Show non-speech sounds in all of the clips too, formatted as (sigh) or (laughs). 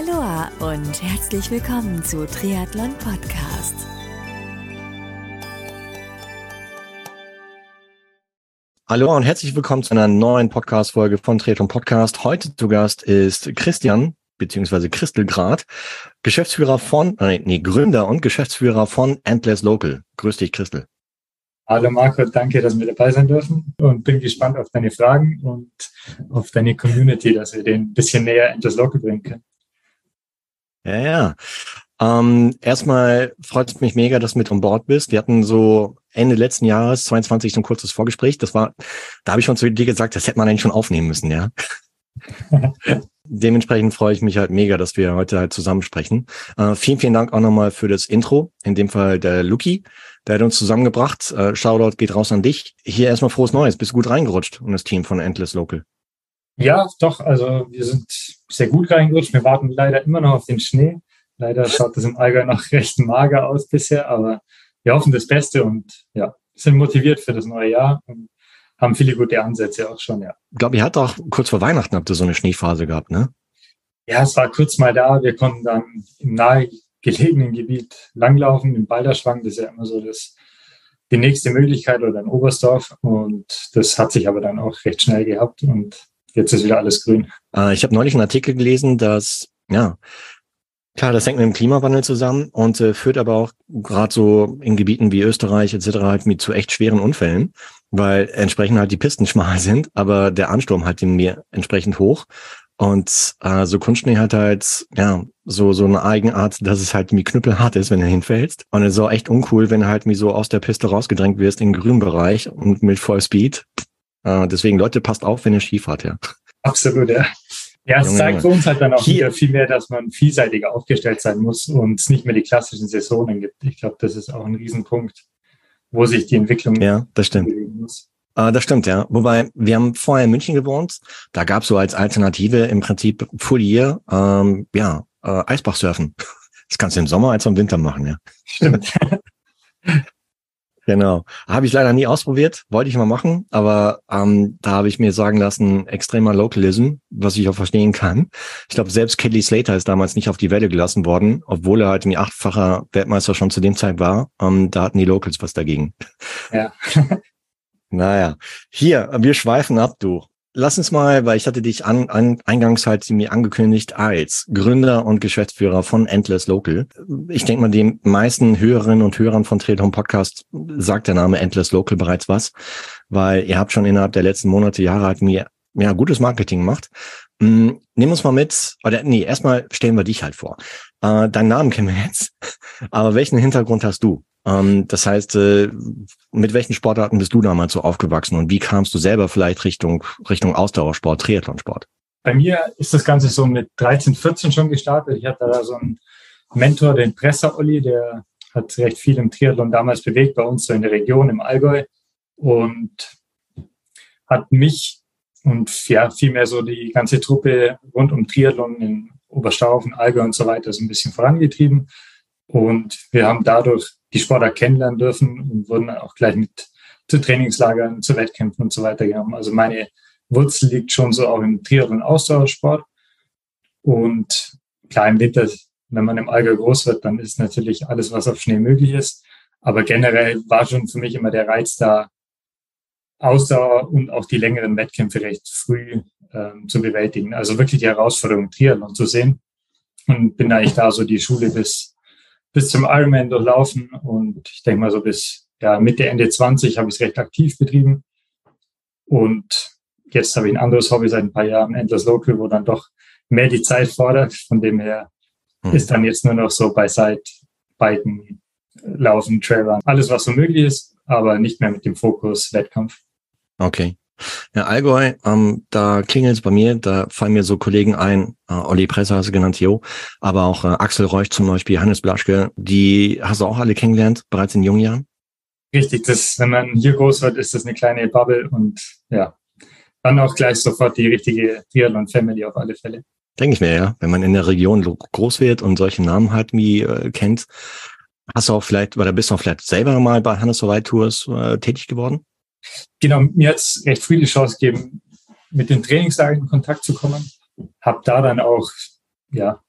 Aloha und herzlich willkommen zu Triathlon Podcast. Hallo und herzlich willkommen zu einer neuen Podcast-Folge von Triathlon Podcast. Heute zu Gast ist Christian beziehungsweise Christel Grad, Geschäftsführer von, äh, nee, Gründer und Geschäftsführer von Endless Local. Grüß dich, Christel. Hallo Marco, danke, dass wir dabei sein dürfen und bin gespannt auf deine Fragen und auf deine Community, dass wir den ein bisschen näher Endless Local bringen können. Ja, ja. Ähm, erstmal freut es mich mega, dass du mit on Board bist. Wir hatten so Ende letzten Jahres, 22, so ein kurzes Vorgespräch. Das war, da habe ich schon zu dir gesagt, das hätte man eigentlich schon aufnehmen müssen, ja. (laughs) Dementsprechend freue ich mich halt mega, dass wir heute halt zusammen sprechen. Äh, vielen, vielen Dank auch nochmal für das Intro. In dem Fall der Luki, der hat uns zusammengebracht. Äh, Shoutout geht raus an dich. Hier erstmal frohes Neues. Bist du gut reingerutscht und das Team von Endless Local? Ja, doch. Also wir sind sehr gut reingerutscht. Wir warten leider immer noch auf den Schnee. Leider schaut das im Allgäu noch (laughs) recht mager aus bisher, aber wir hoffen das Beste und ja, sind motiviert für das neue Jahr und haben viele gute Ansätze auch schon, ja. Ich glaube, ihr habt auch kurz vor Weihnachten habt ihr so eine Schneephase gehabt, ne? Ja, es war kurz mal da. Wir konnten dann im nahegelegenen Gebiet langlaufen, im Balderschwang. Das ist ja immer so das, die nächste Möglichkeit oder in Oberstdorf. Und das hat sich aber dann auch recht schnell gehabt und jetzt ist wieder alles grün. Äh, ich habe neulich einen Artikel gelesen, dass, ja, Klar, das hängt mit dem Klimawandel zusammen und äh, führt aber auch gerade so in Gebieten wie Österreich etc. halt mit zu echt schweren Unfällen, weil entsprechend halt die Pisten (laughs) schmal sind, aber der Ansturm halt im Meer entsprechend hoch. Und äh, so Kunstschnee hat halt ja so so eine Eigenart, dass es halt wie knüppelhart ist, wenn du hinfällst. Und es ist auch echt uncool, wenn du halt wie so aus der Piste rausgedrängt wirst in den grünen Bereich und mit Vollspeed. Äh, deswegen Leute, passt auf, wenn ihr Ski fahrt, ja. Absolut, ja. Ja, es zeigt für uns halt dann auch Hier. wieder viel mehr, dass man vielseitiger aufgestellt sein muss und es nicht mehr die klassischen Saisonen gibt. Ich glaube, das ist auch ein Riesenpunkt, wo sich die Entwicklung ja, das stimmt. muss. Uh, das stimmt, ja. Wobei, wir haben vorher in München gewohnt. Da gab es so als Alternative im Prinzip Full Year, ähm, ja, äh, Eisbachsurfen. (laughs) Das kannst du im Sommer als im Winter machen, ja. Stimmt. (laughs) Genau. Habe ich leider nie ausprobiert, wollte ich mal machen, aber ähm, da habe ich mir sagen lassen, extremer Localism, was ich auch verstehen kann. Ich glaube, selbst Kelly Slater ist damals nicht auf die Welle gelassen worden, obwohl er halt ein achtfacher Weltmeister schon zu dem Zeit war. Ähm, da hatten die Locals was dagegen. Ja. (laughs) naja, hier, wir schweifen ab, du. Lass uns mal, weil ich hatte dich an, an eingangs halt mir angekündigt als Gründer und Geschäftsführer von Endless Local. Ich denke mal, den meisten Hörerinnen und Hörern von Trailhome Podcast sagt der Name Endless Local bereits was, weil ihr habt schon innerhalb der letzten Monate, Jahre halt mir ja, gutes Marketing gemacht. Mm, nimm uns mal mit, oder nee, erstmal stellen wir dich halt vor. Äh, deinen Namen kennen wir jetzt, (laughs) aber welchen Hintergrund hast du? Ähm, das heißt, äh, mit welchen Sportarten bist du damals so aufgewachsen und wie kamst du selber vielleicht Richtung, Richtung Ausdauersport, Triathlonsport? Bei mir ist das Ganze so mit 13, 14 schon gestartet. Ich hatte da so einen Mentor, den Presser Olli, der hat recht viel im Triathlon damals bewegt, bei uns so in der Region im Allgäu und hat mich und ja, vielmehr so die ganze Truppe rund um Triathlon in Oberstaufen, Allgäu und so weiter so ein bisschen vorangetrieben. Und wir haben dadurch die Sportler kennenlernen dürfen und wurden auch gleich mit zu Trainingslagern, zu Wettkämpfen und so weiter genommen. Also meine Wurzel liegt schon so auch im Triathlon Ausdauersport. Und klar, im Winter, wenn man im Allgäu groß wird, dann ist natürlich alles, was auf Schnee möglich ist. Aber generell war schon für mich immer der Reiz da, Ausdauer und auch die längeren Wettkämpfe recht früh ähm, zu bewältigen. Also wirklich die Herausforderung Triathlon zu sehen. Und bin eigentlich da so die Schule bis bis zum Ironman durchlaufen und ich denke mal so bis ja, Mitte, Ende 20 habe ich es recht aktiv betrieben. Und jetzt habe ich ein anderes Hobby seit ein paar Jahren, Endless Local, wo dann doch mehr die Zeit fordert. Von dem her hm. ist dann jetzt nur noch so bei Side, Biken, Laufen, Trailrun, alles was so möglich ist, aber nicht mehr mit dem Fokus Wettkampf. Okay. Ja, Allgäu, ähm, da klingelt es bei mir, da fallen mir so Kollegen ein, äh, Olli Presser hast du genannt, Jo, aber auch äh, Axel Reuch zum Beispiel, Hannes Blaschke, die hast du auch alle kennengelernt, bereits in jungen Jahren? Richtig, das, wenn man hier groß wird, ist das eine kleine Bubble und ja, dann auch gleich sofort die richtige Triathlon-Family auf alle Fälle. Denke ich mir, ja. Wenn man in der Region groß wird und solche Namen halt wie äh, kennt, hast du auch vielleicht, oder bist du auch vielleicht selber mal bei Hannes White Tours äh, tätig geworden? Genau, mir hat es recht früh die Chance gegeben, mit den Trainingslagern in Kontakt zu kommen. Hab da dann auch ja,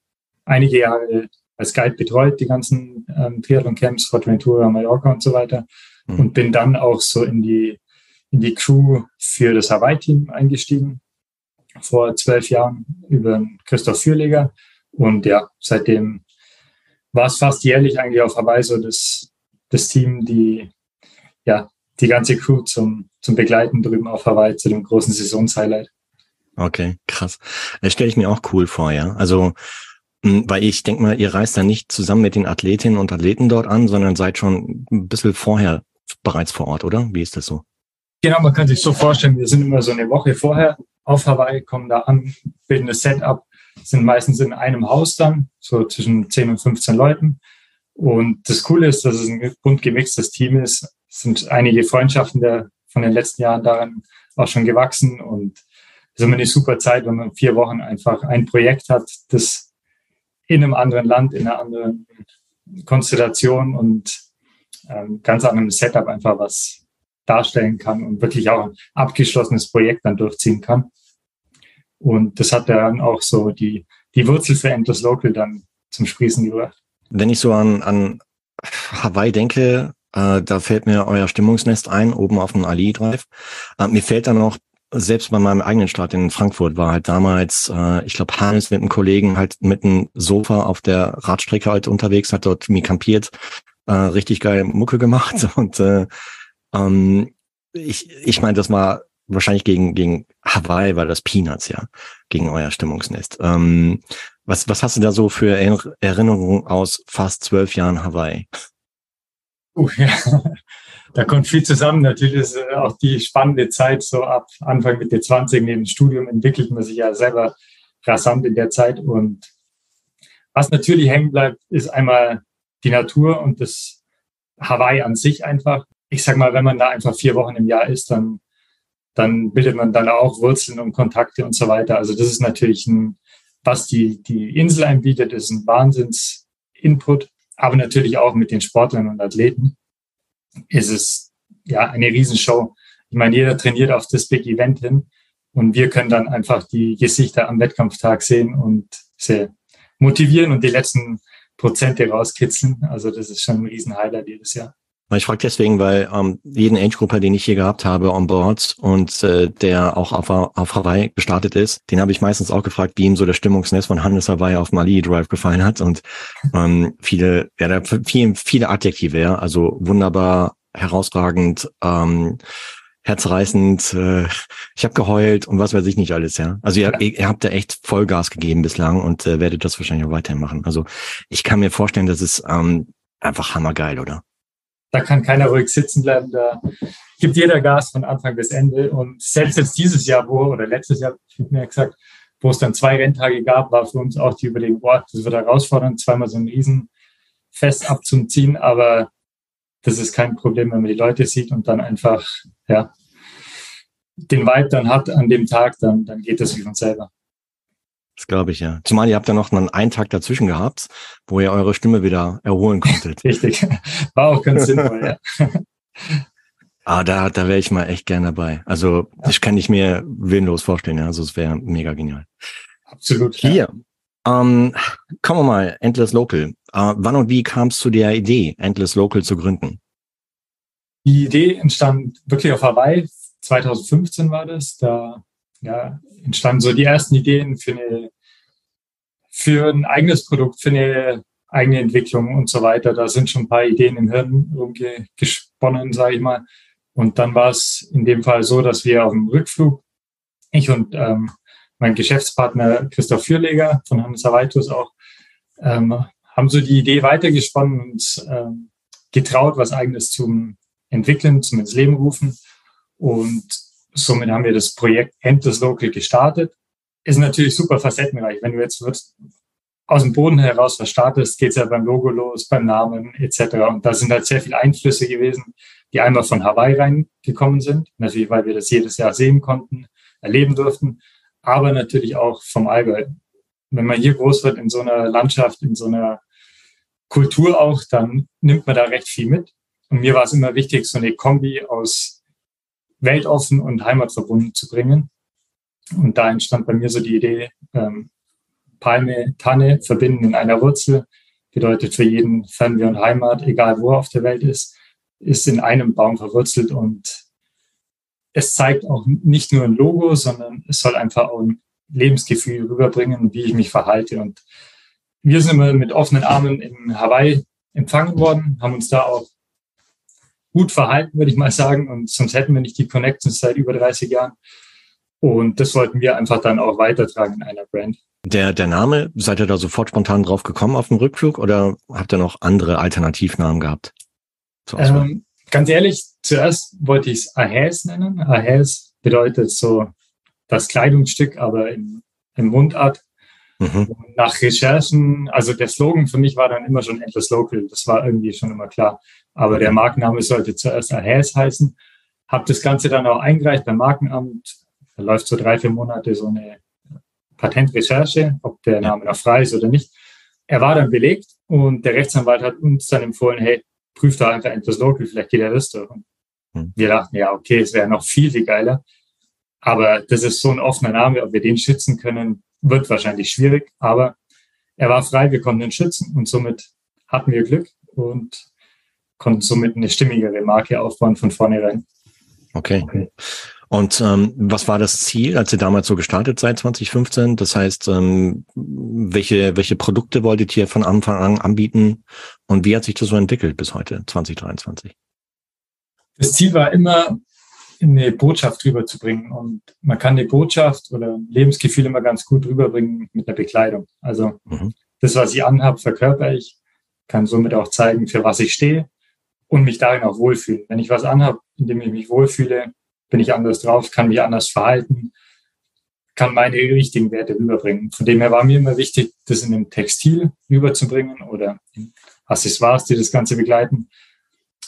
einige Jahre als Guide betreut, die ganzen ähm, Triathlon-Camps, Fortventura, Mallorca und so weiter. Mhm. Und bin dann auch so in die, in die Crew für das Hawaii-Team eingestiegen, vor zwölf Jahren über Christoph Fürleger. Und ja, seitdem war es fast jährlich eigentlich auf Hawaii so das, das Team, die, ja, die ganze Crew zum, zum Begleiten drüben auf Hawaii zu dem großen Saisonshighlight. Okay, krass. Das stelle ich mir auch cool vor, ja. Also, hm, weil ich denke mal, ihr reist da nicht zusammen mit den Athletinnen und Athleten dort an, sondern seid schon ein bisschen vorher bereits vor Ort, oder? Wie ist das so? Genau, man kann sich so vorstellen, wir sind immer so eine Woche vorher auf Hawaii, kommen da an, bilden das Setup, sind meistens in einem Haus dann, so zwischen 10 und 15 Leuten. Und das Coole ist, dass es ein bunt gemixtes Team ist. Sind einige Freundschaften der, von den letzten Jahren daran auch schon gewachsen und es ist immer eine super Zeit, wenn man vier Wochen einfach ein Projekt hat, das in einem anderen Land, in einer anderen Konstellation und ähm, ganz anderem Setup einfach was darstellen kann und wirklich auch ein abgeschlossenes Projekt dann durchziehen kann. Und das hat dann auch so die, die Wurzel für Endless Local dann zum Sprießen gebracht. Wenn ich so an, an Hawaii denke, äh, da fällt mir euer Stimmungsnest ein, oben auf dem Ali Drive. Äh, mir fällt dann noch selbst bei meinem eigenen Start in Frankfurt war halt damals, äh, ich glaube, Hannes mit einem Kollegen halt mit einem Sofa auf der Radstrecke halt unterwegs, hat dort mir kampiert, äh, richtig geil Mucke gemacht (laughs) und äh, ähm, ich, ich meine, das war wahrscheinlich gegen, gegen Hawaii war das Peanuts, ja, gegen euer Stimmungsnest. Ähm, was, was hast du da so für Erinnerungen aus fast zwölf Jahren Hawaii? Uh, ja da kommt viel zusammen. Natürlich ist auch die spannende Zeit, so ab Anfang Mitte 20 neben dem Studium entwickelt man sich ja selber rasant in der Zeit. Und was natürlich hängen bleibt, ist einmal die Natur und das Hawaii an sich einfach. Ich sag mal, wenn man da einfach vier Wochen im Jahr ist, dann, dann bildet man dann auch Wurzeln und Kontakte und so weiter. Also das ist natürlich ein, was die, die Insel einbietet, ist ein Wahnsinns-Input, aber natürlich auch mit den Sportlern und Athleten ist es ja eine Riesenshow. Ich meine, jeder trainiert auf das Big Event hin und wir können dann einfach die Gesichter am Wettkampftag sehen und sie motivieren und die letzten Prozente rauskitzeln. Also das ist schon ein Riesenhighlight jedes Jahr. Ich frage deswegen, weil ähm, jeden Age-Grupper, den ich hier gehabt habe on board und äh, der auch auf, auf Hawaii gestartet ist, den habe ich meistens auch gefragt, wie ihm so der Stimmungsnest von Hannes Hawaii auf Mali Drive gefallen hat. Und ähm, viele, ja, da viele, viele Adjektive, ja, also wunderbar, herausragend, ähm, herzreißend, äh, ich habe geheult und was weiß ich nicht alles, ja. Also ihr, ihr habt da echt Vollgas gegeben bislang und äh, werdet das wahrscheinlich auch weiterhin machen. Also ich kann mir vorstellen, dass es ähm, einfach hammergeil, oder? Da kann keiner ruhig sitzen bleiben. Da gibt jeder Gas von Anfang bis Ende. Und selbst jetzt dieses Jahr, wo, oder letztes Jahr, ich habe mir gesagt, wo es dann zwei Renntage gab, war für uns auch die Überlegung, boah, das wird herausfordernd, zweimal so ein Riesenfest abzuziehen, aber das ist kein Problem, wenn man die Leute sieht und dann einfach, ja, den Vibe dann hat an dem Tag, dann, dann geht das wie von selber. Das glaube ich, ja. Zumal ihr habt ja noch einen Tag dazwischen gehabt, wo ihr eure Stimme wieder erholen konntet. (laughs) Richtig. War auch ganz sinnvoll, ja. (laughs) Ah, da, da wäre ich mal echt gern dabei. Also, ja. das kann ich mir willenlos vorstellen, ja. Also, es wäre mega genial. Absolut. Hier. Ja. Ähm, kommen wir mal, Endless Local. Äh, wann und wie kam es zu der Idee, Endless Local zu gründen? Die Idee entstand wirklich auf Hawaii. 2015 war das. Da ja, entstanden so die ersten Ideen für, eine, für ein eigenes Produkt, für eine eigene Entwicklung und so weiter. Da sind schon ein paar Ideen im Hirn rumgesponnen, sage ich mal. Und dann war es in dem Fall so, dass wir auf dem Rückflug, ich und ähm, mein Geschäftspartner Christoph Fürleger von Hannes Avaitus auch, ähm, haben so die Idee weitergesponnen und ähm, getraut, was eigenes zum Entwickeln, zum ins Leben rufen. Und somit haben wir das Projekt Endless Local gestartet. Ist natürlich super facettenreich. Wenn du jetzt aus dem Boden heraus was startest, geht's ja beim Logo los, beim Namen etc. Und da sind halt sehr viele Einflüsse gewesen, die einmal von Hawaii reingekommen sind. Natürlich, weil wir das jedes Jahr sehen konnten, erleben durften, aber natürlich auch vom Allgäu. Wenn man hier groß wird in so einer Landschaft, in so einer Kultur auch, dann nimmt man da recht viel mit. Und mir war es immer wichtig, so eine Kombi aus weltoffen und heimatverbunden zu bringen. Und da entstand bei mir so die Idee, ähm, Palme, Tanne verbinden in einer Wurzel. Bedeutet für jeden Fernweh und Heimat, egal wo er auf der Welt ist, ist in einem Baum verwurzelt und es zeigt auch nicht nur ein Logo, sondern es soll einfach auch ein Lebensgefühl rüberbringen, wie ich mich verhalte. Und wir sind immer mit offenen Armen in Hawaii empfangen worden, haben uns da auch gut verhalten, würde ich mal sagen. Und sonst hätten wir nicht die Connections seit über 30 Jahren. Und das wollten wir einfach dann auch weitertragen in einer Brand. Der, der Name, seid ihr da sofort spontan drauf gekommen auf dem Rückflug oder habt ihr noch andere Alternativnamen gehabt? Ähm, ganz ehrlich, zuerst wollte ich es Ahäs nennen. Ahäs bedeutet so das Kleidungsstück, aber im, im Mundart. Mhm. Nach Recherchen, also der Slogan für mich war dann immer schon Endless Local. Das war irgendwie schon immer klar. Aber der Markenname sollte zuerst Ahäs heißen. Hab das Ganze dann auch eingereicht beim Markenamt. Da läuft so drei, vier Monate so eine Patentrecherche, ob der Name noch frei ist oder nicht. Er war dann belegt und der Rechtsanwalt hat uns dann empfohlen, hey, prüf da einfach etwas Local, vielleicht geht er das durch. Und hm. wir dachten, ja, okay, es wäre noch viel, viel geiler. Aber das ist so ein offener Name, ob wir den schützen können, wird wahrscheinlich schwierig. Aber er war frei, wir konnten ihn schützen und somit hatten wir Glück und konnten somit eine stimmigere Marke aufbauen von vornherein. Okay. okay. Und ähm, was war das Ziel, als ihr damals so gestartet seid, 2015? Das heißt, ähm, welche, welche Produkte wolltet ihr von Anfang an anbieten und wie hat sich das so entwickelt bis heute, 2023? Das Ziel war immer, eine Botschaft rüberzubringen. Und man kann eine Botschaft oder Lebensgefühl immer ganz gut rüberbringen mit einer Bekleidung. Also mhm. das, was ich anhabe, verkörper ich, kann somit auch zeigen, für was ich stehe und mich darin auch wohlfühlen. Wenn ich was anhabe, in dem ich mich wohlfühle, bin ich anders drauf, kann mich anders verhalten, kann meine richtigen Werte rüberbringen. Von dem her war mir immer wichtig, das in einem Textil rüberzubringen oder in Accessoires, die das Ganze begleiten.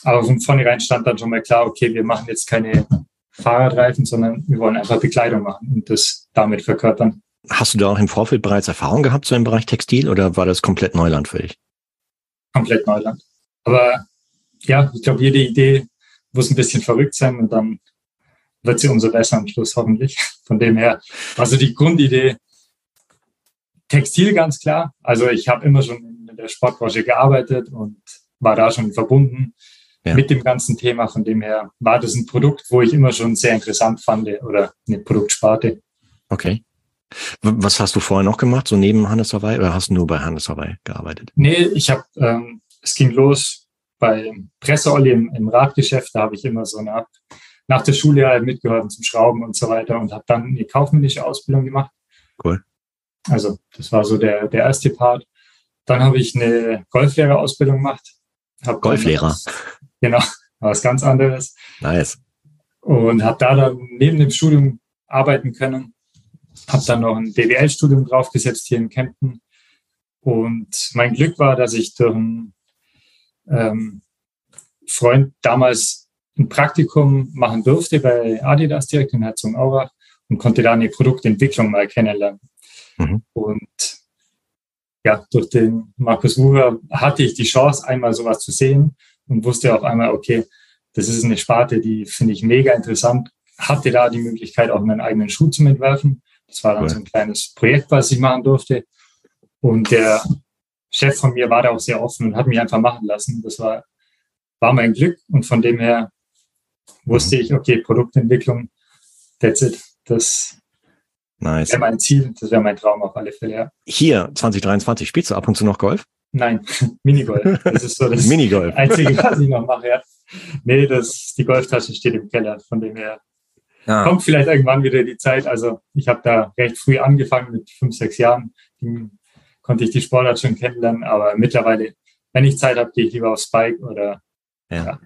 Aber von vornherein stand dann schon mal klar, okay, wir machen jetzt keine Fahrradreifen, sondern wir wollen einfach Bekleidung machen und das damit verkörpern. Hast du da auch im Vorfeld bereits Erfahrung gehabt so im Bereich Textil oder war das komplett Neuland für dich? Komplett Neuland. Aber ja, ich glaube, jede Idee muss ein bisschen verrückt sein und dann wird sie umso besser am Schluss hoffentlich. Von dem her, also die Grundidee, Textil ganz klar. Also ich habe immer schon in der Sportbranche gearbeitet und war da schon verbunden ja. mit dem ganzen Thema. Von dem her war das ein Produkt, wo ich immer schon sehr interessant fand oder eine Produktsparte. Okay. Was hast du vorher noch gemacht, so neben Hannes Hawaii oder hast du nur bei Hannes Hawaii gearbeitet? Nee, ich habe, ähm, es ging los bei Presseolli im, im Radgeschäft, da habe ich immer so eine nach der Schule halt mitgeholfen zum Schrauben und so weiter und habe dann eine kaufmännische Ausbildung gemacht. Cool. Also das war so der, der erste Part. Dann habe ich eine Golflehrerausbildung gemacht. Hab Golflehrer. Was, genau, was ganz anderes. Nice. Und habe da dann neben dem Studium arbeiten können. Habe dann noch ein BWL-Studium draufgesetzt hier in Kempten. Und mein Glück war, dass ich durch einen ähm, Freund damals ein Praktikum machen durfte bei Adidas direkt in Herzogenaurach und konnte da eine Produktentwicklung mal kennenlernen. Mhm. Und ja, durch den Markus Wucher hatte ich die Chance, einmal sowas zu sehen und wusste auf einmal, okay, das ist eine Sparte, die finde ich mega interessant. Hatte da die Möglichkeit, auch meinen eigenen Schuh zu entwerfen. Das war dann cool. so ein kleines Projekt, was ich machen durfte. Und der Chef von mir war da auch sehr offen und hat mich einfach machen lassen. Das war, war mein Glück. Und von dem her wusste ich, okay, Produktentwicklung, that's it. Das nice. wäre mein Ziel, das wäre mein Traum auf alle Fälle, ja. Hier, 2023, spielst du ab und zu noch Golf? Nein, (laughs) Minigolf. Das ist so das Minigolf. Einzige, was ich noch mache, ja. Nee, das, die Golftasche steht im Keller, von dem her. Ah. Kommt vielleicht irgendwann wieder die Zeit. Also ich habe da recht früh angefangen, mit fünf, sechs Jahren konnte ich die Sportart schon kennenlernen, aber mittlerweile, wenn ich Zeit habe, gehe ich lieber aufs Bike oder ja. ja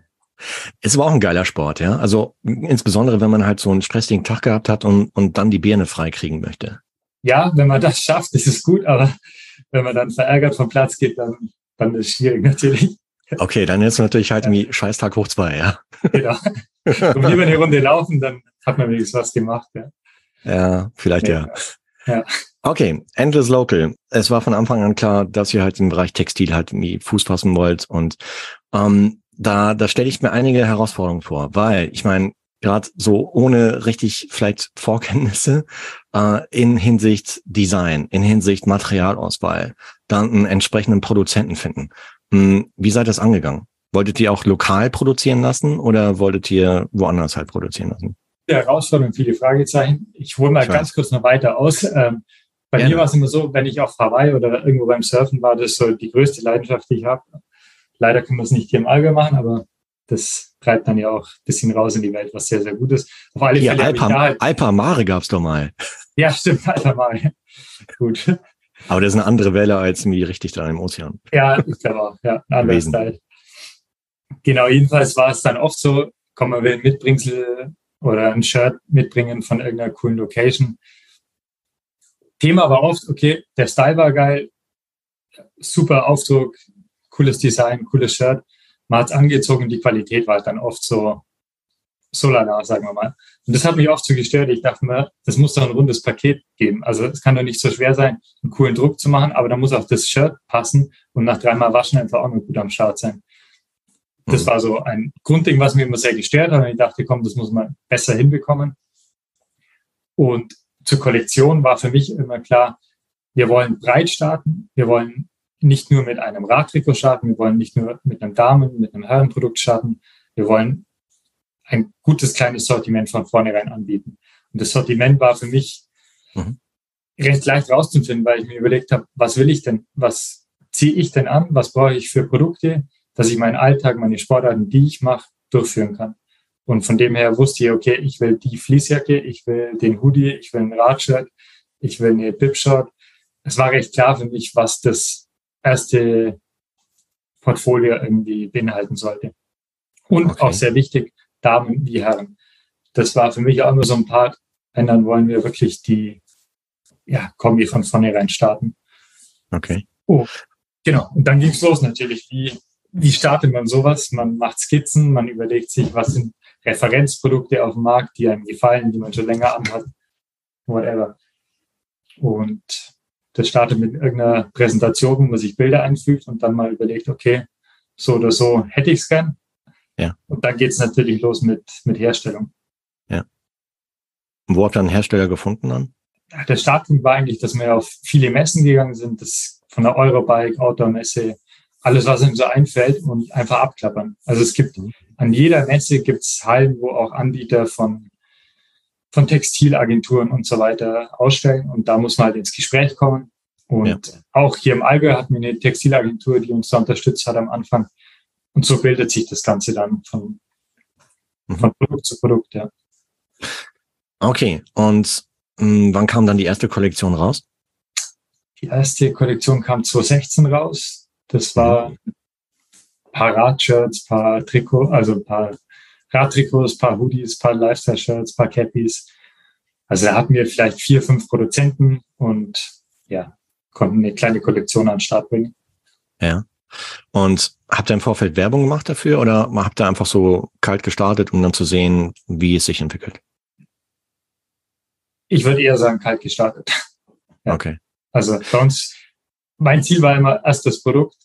es war auch ein geiler Sport, ja. Also insbesondere, wenn man halt so einen stressigen Tag gehabt hat und, und dann die Birne freikriegen möchte. Ja, wenn man das schafft, ist es gut, aber wenn man dann verärgert vom Platz geht, dann, dann ist es schwierig natürlich. Okay, dann ist natürlich halt irgendwie Scheißtag hoch zwei, ja. Genau. (laughs) Und lieber eine Runde laufen, dann hat man wenigstens was gemacht, ja. Ja, vielleicht ja. ja. Ja. Okay, Endless Local. Es war von Anfang an klar, dass ihr halt im Bereich Textil halt irgendwie Fuß fassen wollt und ähm, da, da stelle ich mir einige Herausforderungen vor, weil ich meine, gerade so ohne richtig vielleicht Vorkenntnisse äh, in Hinsicht Design, in Hinsicht Materialauswahl, dann einen entsprechenden Produzenten finden. Hm, wie seid ihr das angegangen? Wolltet ihr auch lokal produzieren lassen oder wolltet ihr woanders halt produzieren lassen? Die Herausforderung, viele Fragezeichen. Ich hole mal ich ganz kurz noch weiter aus. Ähm, bei Gerne. mir war es immer so, wenn ich auf Hawaii oder irgendwo beim Surfen war, das ist so die größte Leidenschaft, die ich habe. Leider können wir es nicht hier im Allgäu machen, aber das treibt dann ja auch ein bisschen raus in die Welt, was sehr, sehr gut ist. Auf alle ja, Fälle Alpa, halt Alpa Mare gab's doch mal. Ja, stimmt, Alpa Mare. (laughs) gut. Aber das ist eine andere Welle als wie richtig da im Ozean. Ja, ich glaube auch, ja, andere Zeit. Genau, jedenfalls war es dann oft so, komm, man will ein Mitbringsel oder ein Shirt mitbringen von irgendeiner coolen Location. Thema war oft, okay, der Style war geil, super Aufdruck, cooles Design, cooles Shirt. Man hat angezogen, die Qualität war dann oft so, so lala, sagen wir mal. Und das hat mich oft so gestört. Ich dachte mir, das muss doch ein rundes Paket geben. Also es kann doch nicht so schwer sein, einen coolen Druck zu machen, aber da muss auch das Shirt passen und nach dreimal waschen einfach auch noch gut am Start sein. Das mhm. war so ein Grundding, was mir immer sehr gestört hat. Und ich dachte, komm, das muss man besser hinbekommen. Und zur Kollektion war für mich immer klar, wir wollen breit starten. Wir wollen nicht nur mit einem Radtrikot starten. Wir wollen nicht nur mit einem Damen, mit einem Herrenprodukt starten. Wir wollen ein gutes kleines Sortiment von vornherein anbieten. Und das Sortiment war für mich mhm. recht leicht rauszufinden, weil ich mir überlegt habe, was will ich denn? Was ziehe ich denn an? Was brauche ich für Produkte? Dass ich meinen Alltag, meine Sportarten, die ich mache, durchführen kann. Und von dem her wusste ich, okay, ich will die Fließjacke, ich will den Hoodie, ich will ein Radshirt, ich will eine Bipshot. Es war recht klar für mich, was das erste Portfolio irgendwie beinhalten sollte. Und okay. auch sehr wichtig, Damen wie Herren. Das war für mich auch immer so ein Part, wenn dann wollen wir wirklich die ja, Kombi von vornherein starten. Okay. Oh, genau. Und dann ging es los natürlich. Wie wie startet man sowas? Man macht Skizzen, man überlegt sich, was sind Referenzprodukte auf dem Markt, die einem gefallen, die man schon länger anhat, whatever. Und das startet mit irgendeiner Präsentation, wo man sich Bilder einfügt und dann mal überlegt, okay, so oder so hätte ich es gern. Ja. Und dann geht es natürlich los mit, mit Herstellung. Ja. Und wo habt ihr einen Hersteller gefunden dann? Der Startpunkt war eigentlich, dass wir auf viele Messen gegangen sind, das von der Eurobike, Outdoor-Messe, alles, was ihm so einfällt und einfach abklappern. Also es gibt mhm. an jeder Messe gibt es Hallen, wo auch Anbieter von, von Textilagenturen und so weiter ausstellen und da muss man halt ins Gespräch kommen. Und ja. auch hier im Allgäu hatten wir eine Textilagentur, die uns da unterstützt hat am Anfang. Und so bildet sich das Ganze dann von, mhm. von Produkt zu Produkt, ja. Okay, und mh, hm, wann kam dann die erste Kollektion raus? Die erste Kollektion kam 2016 raus. Das war ein paar Radshirts, paar Trikot, also ein paar Radtrikots, paar Hoodies, paar Lifestyle-Shirts, paar Cappies. Also da hatten wir vielleicht vier, fünf Produzenten und ja, konnten eine kleine Kollektion an den Start bringen. Ja. Und habt ihr im Vorfeld Werbung gemacht dafür oder habt ihr einfach so kalt gestartet, um dann zu sehen, wie es sich entwickelt? Ich würde eher sagen, kalt gestartet. (laughs) Ja. Okay. Also bei uns mein Ziel war immer erst das Produkt,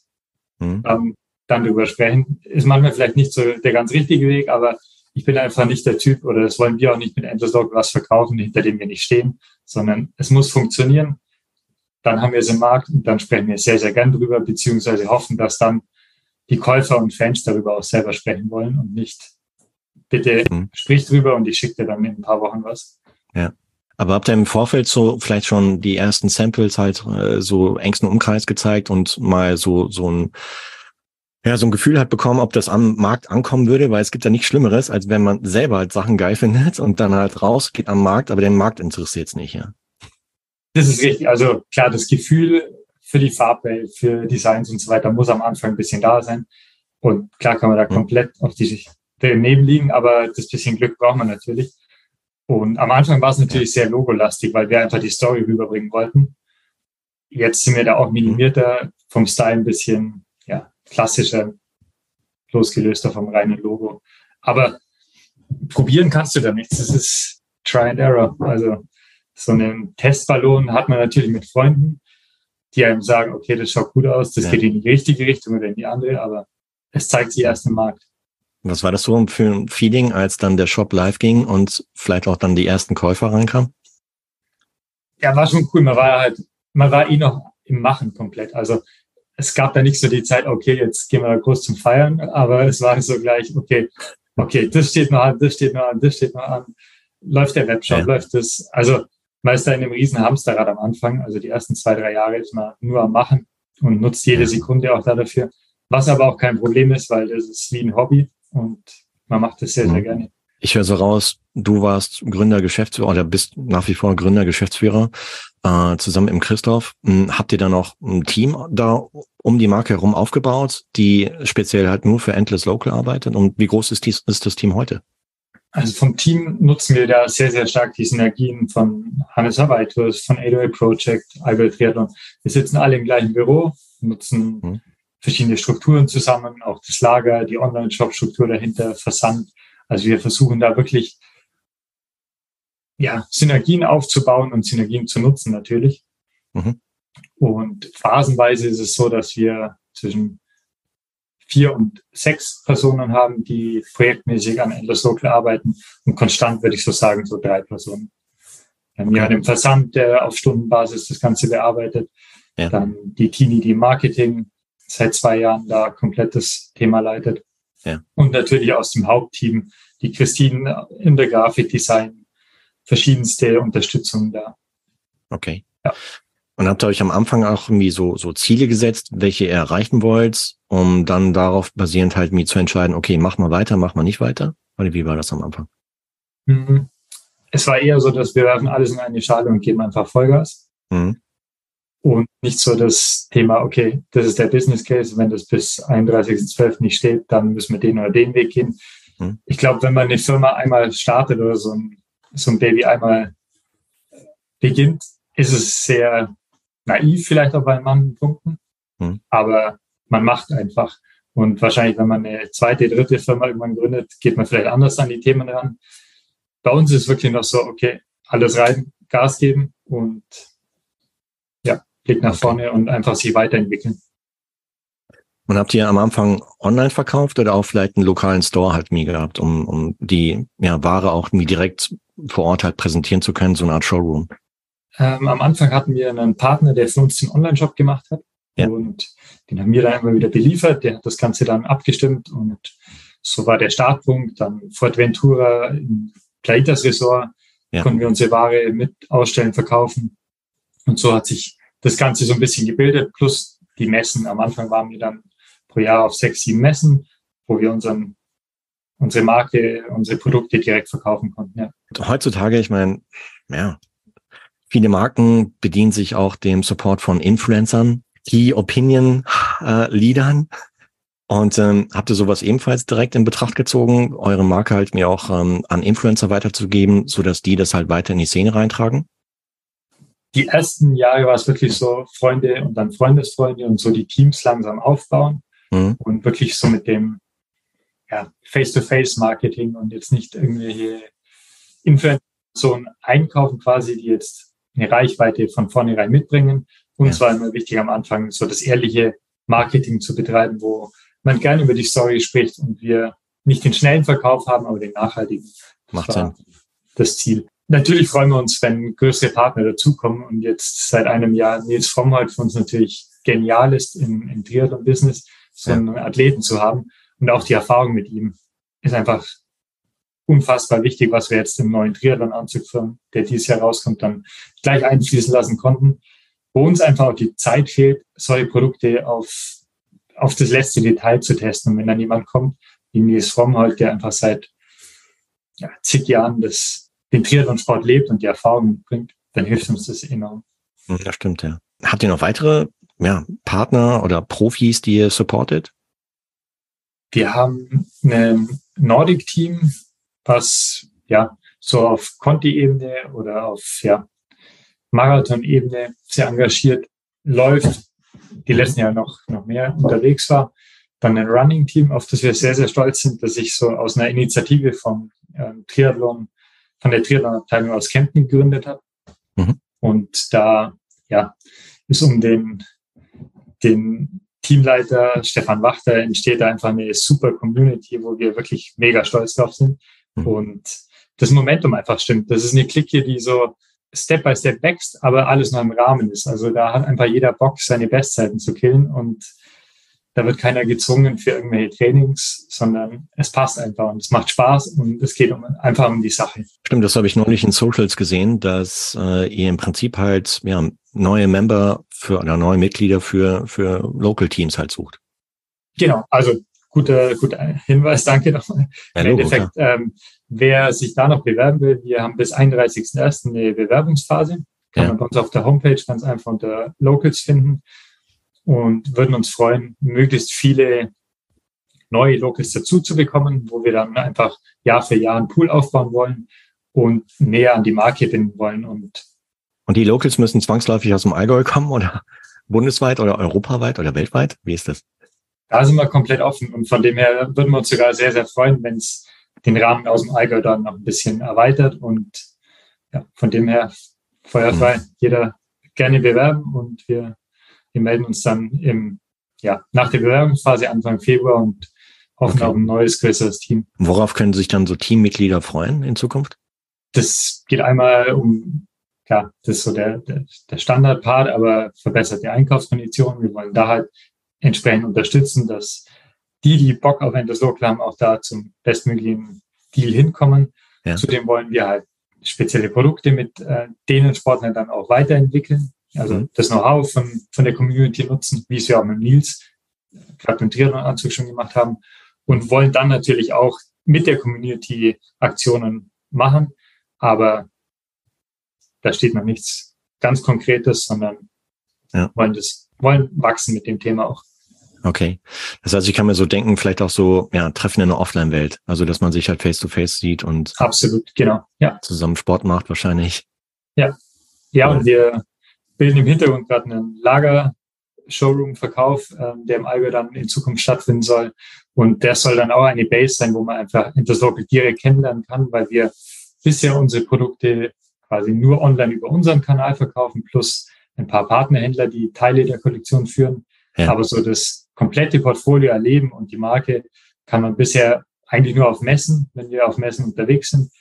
mhm. ähm, dann drüber sprechen. Ist manchmal vielleicht nicht so der ganz richtige Weg, aber ich bin einfach nicht der Typ oder das wollen wir auch nicht mit Endless Dog was verkaufen, hinter dem wir nicht stehen, sondern es muss funktionieren. Dann haben wir es im Markt und dann sprechen wir sehr, sehr gern drüber, beziehungsweise hoffen, dass dann die Käufer und Fans darüber auch selber sprechen wollen und nicht bitte mhm. sprich drüber und ich schicke dir dann in ein paar Wochen was. Ja. Aber habt ihr im Vorfeld so vielleicht schon die ersten Samples halt äh, so engsten Umkreis gezeigt und mal so so ein ja, so ein Gefühl hat bekommen, ob das am Markt ankommen würde, weil es gibt ja nichts Schlimmeres, als wenn man selber halt Sachen geil (laughs) findet und dann halt rausgeht am Markt, aber den Markt interessiert es nicht, ja. Das ist richtig. Also klar, das Gefühl für die Farbwelt, für Designs und so weiter muss am Anfang ein bisschen da sein. Und klar kann man da mhm. komplett auf die daneben liegen, aber das bisschen Glück braucht man natürlich. Und am Anfang war es natürlich sehr logolastig, weil wir einfach die Story rüberbringen wollten. Jetzt sind wir da auch minimierter, vom Style ein bisschen ja, klassischer, losgelöster vom reinen Logo. Aber probieren kannst du da nichts. Das ist Try and Error. Also so einen Testballon hat man natürlich mit Freunden, die einem sagen, okay, das schaut gut aus, das ja. geht in die richtige Richtung oder in die andere, aber es zeigt sich erst im Markt. Was war das so für ein Feeling, als dann der Shop live ging und vielleicht auch dann die ersten Käufer reinkamen? Ja, war schon cool. Man war halt, man war eh noch im Machen komplett. Also es gab da nicht so die Zeit, okay, jetzt gehen wir da groß zum Feiern, aber es war so gleich, okay, okay, das steht noch an, das steht noch an, das steht noch an. Läuft der Webshop, ja. läuft das. Also man ist da in einem riesen Hamsterrad am Anfang. Also die ersten zwei, drei Jahre ist man nur am Machen und nutzt jede Sekunde auch da dafür. Was aber auch kein Problem ist, weil das ist wie ein Hobby und man macht das sehr, sehr mhm. gerne. Ich höre so raus, du warst Gründer, Geschäftsführer oder bist nach wie vor Gründer, Geschäftsführer äh, zusammen im Christoph. Hm, habt ihr da noch ein Team da um die Marke herum aufgebaut, die speziell halt nur für Endless Local arbeitet? Und wie groß ist, dies, ist das Team heute? Also vom Team nutzen wir da sehr, sehr stark die Synergien von Hannes Arbeitus, von 808 Project, Albert Triathlon. Wir sitzen alle im gleichen Büro, nutzen mhm. Verschiedene Strukturen zusammen, auch das Lager, die Online-Shop-Struktur dahinter, Versand. Also wir versuchen da wirklich ja, Synergien aufzubauen und Synergien zu nutzen natürlich. Mhm. Und phasenweise ist es so, dass wir zwischen vier und sechs Personen haben, die projektmäßig an Endless Local arbeiten. Und konstant würde ich so sagen, so drei Personen. Wir haben ja den Versand, der auf Stundenbasis das Ganze bearbeitet. Ja. Dann die Tini, die Marketing seit zwei Jahren da komplett das Thema leitet. Ja. Und natürlich aus dem Hauptteam die Christine in der Grafikdesign, verschiedenste Unterstützung da. Okay. Ja. Und habt ihr euch am Anfang auch irgendwie so, so Ziele gesetzt, welche ihr erreichen wollt, um dann darauf basierend halt mir zu entscheiden, okay, mach mal weiter, mach mal nicht weiter? Oder wie war das am Anfang? Mhm. Es war eher so, dass wir werfen alles in eine Schale und geben einfach Vollgas. Mhm. Und nicht so das Thema, okay, das ist der Business Case, wenn das bis 31.12. nicht steht, dann müssen wir den oder den Weg gehen. Mhm. Ich glaube, wenn man eine Firma einmal startet oder so ein, so ein Baby einmal beginnt, ist es sehr naiv vielleicht auch bei manchen Punkten, mhm. aber man macht einfach. Und wahrscheinlich, wenn man eine zweite, dritte Firma irgendwann gründet, geht man vielleicht anders an die Themen ran. Bei uns ist es wirklich noch so, okay, alles rein, Gas geben und Blick nach vorne und einfach sich weiterentwickeln. Und habt ihr am Anfang online verkauft oder auch vielleicht einen lokalen Store halt mir gehabt, um, um die ja, Ware auch mir direkt vor Ort halt präsentieren zu können, so eine Art Showroom? Ähm, am Anfang hatten wir einen Partner, der für uns den Online-Shop gemacht hat. Ja. Und den haben wir dann immer wieder beliefert. Der hat das Ganze dann abgestimmt und so war der Startpunkt. Dann Fortventura im Plaitas Resort ja. konnten wir unsere Ware mit ausstellen, verkaufen. Und so hat sich das Ganze so ein bisschen gebildet. Plus die Messen. Am Anfang waren wir dann pro Jahr auf sechs, sieben Messen, wo wir unseren, unsere Marke, unsere Produkte direkt verkaufen konnten. Ja. Heutzutage, ich meine, ja, Viele Marken bedienen sich auch dem Support von Influencern, Key Opinion äh, Leadern. Und ähm, habt ihr sowas ebenfalls direkt in Betracht gezogen, eure Marke halt mir auch ähm, an Influencer weiterzugeben, so dass die das halt weiter in die Szene reintragen? Die ersten Jahre war es wirklich so Freunde und dann Freundesfreunde und so die Teams langsam aufbauen mhm. und wirklich so mit dem ja, Face-to-Face-Marketing und jetzt nicht irgendwelche Influencer einkaufen quasi, die jetzt eine Reichweite von vornherein mitbringen. Uns ja. war immer wichtig am Anfang, so das ehrliche Marketing zu betreiben, wo man gerne über die Story spricht und wir nicht den schnellen Verkauf haben, aber den nachhaltigen. Das Macht Sinn. Das Ziel. Natürlich freuen wir uns, wenn größere Partner dazukommen und jetzt seit einem Jahr Nils Frommholt für uns natürlich genial ist im, im Triathlon-Business, so einen ja. Athleten zu haben und auch die Erfahrung mit ihm ist einfach unfassbar wichtig, was wir jetzt im neuen Triathlon-Anzug, der dieses Jahr rauskommt, dann gleich einfließen lassen konnten. Wo uns einfach auch die Zeit fehlt, solche Produkte auf, auf das letzte Detail zu testen. Und wenn dann jemand kommt, wie Nils Frommholt, der einfach seit ja, zig Jahren das, den Triathlon-Sport lebt und die Erfahrung bringt, dann hilft uns das enorm. Hm, das stimmt, ja. Habt ihr noch weitere ja, Partner oder Profis, die ihr supportet? Wir haben ein Nordic-Team, was ja so auf Conti-Ebene oder auf ja, Marathon-Ebene sehr engagiert läuft, die letzten Jahre noch, noch mehr unterwegs war. Dann ein Running-Team, auf das wir sehr, sehr stolz sind, dass sich so aus einer Initiative vom ähm, Triathlon, von der Triathlon-Abteilung aus Kempten gegründet hat. Mhm. Und da ja, ist um den, den Teamleiter Stefan Wachter entsteht da einfach eine super Community, wo wir wirklich mega stolz drauf sind. Mhm. Und das Momentum einfach stimmt. Das ist eine Clique, die so Step by Step wächst, aber alles noch im Rahmen ist. Also da hat einfach jeder Bock, seine Bestzeiten zu killen und da wird keiner gezwungen für irgendwelche Trainings, sondern es passt einfach und es macht Spaß und es geht um, einfach um die Sache. Stimmt, das habe ich neulich in Socials gesehen, dass äh, ihr im Prinzip halt ja, neue Member für oder neue Mitglieder für, für Local Teams halt sucht. Genau, also guter, guter Hinweis, (laughs) danke nochmal. Ja, Im Endeffekt, ähm, wer sich da noch bewerben will, wir haben bis 31.01. eine Bewerbungsphase. Kann ja. man bei uns auf der Homepage ganz einfach unter Locals finden und würden uns freuen, möglichst viele neue Locals dazu zu bekommen, wo wir dann einfach Jahr für Jahr einen Pool aufbauen wollen und näher an die Marke binden wollen. Und, und die Locals müssen zwangsläufig aus dem Allgäu kommen oder (laughs) bundesweit oder europaweit oder weltweit? Wie ist das? Da sind wir komplett offen und von dem her würden wir uns sogar sehr, sehr freuen, wenn es den Rahmen aus dem Allgäu dann noch ein bisschen erweitert und ja, von dem her feuerfrei. Mhm. Jeder gerne bewerben und wir wir melden uns dann im, ja, nach der Bewerbungsphase Anfang Februar und hoffen okay. auf ein neues, größeres Team. Worauf können sich dann so Teammitglieder freuen in Zukunft? Das geht einmal um, klar, das ist so der, der, der Standardpart, aber verbesserte Einkaufskonditionen. Wir wollen da halt entsprechend unterstützen, dass die, die Bock auf Endless Local haben, auch da zum bestmöglichen Deal hinkommen. Ja. Zudem wollen wir halt spezielle Produkte mit äh, denen Sportlern dann auch weiterentwickeln. Also mhm. das Know-how von, von der Community nutzen, wie es wir auch mit Nils, gerade im Triathlon-Anzug schon gemacht haben. Und wollen dann natürlich auch mit der Community Aktionen machen. Aber da steht noch nichts ganz Konkretes, sondern ja. wollen das, wollen wachsen mit dem Thema auch. Okay. Das heißt, ich kann mir so denken, vielleicht auch so, ja, Treffen in der Offline-Welt. Also, dass man sich halt face to face sieht und. Absolut, genau, ja. Zusammen Sport macht wahrscheinlich. Ja. Ja, und wir, bilden im Hintergrund gerade einen Lager-Showroom-Verkauf, ähm, der im Allgäu dann in Zukunft stattfinden soll. Und der soll dann auch eine Base sein, wo man einfach Interlocal direkt kennenlernen kann, weil wir bisher unsere Produkte quasi nur online über unseren Kanal verkaufen, plus ein paar Partnerhändler, die Teile der Kollektion führen. Ja. Aber so das komplette Portfolio erleben und die Marke kann man bisher eigentlich nur auf Messen, wenn wir auf Messen unterwegs sind.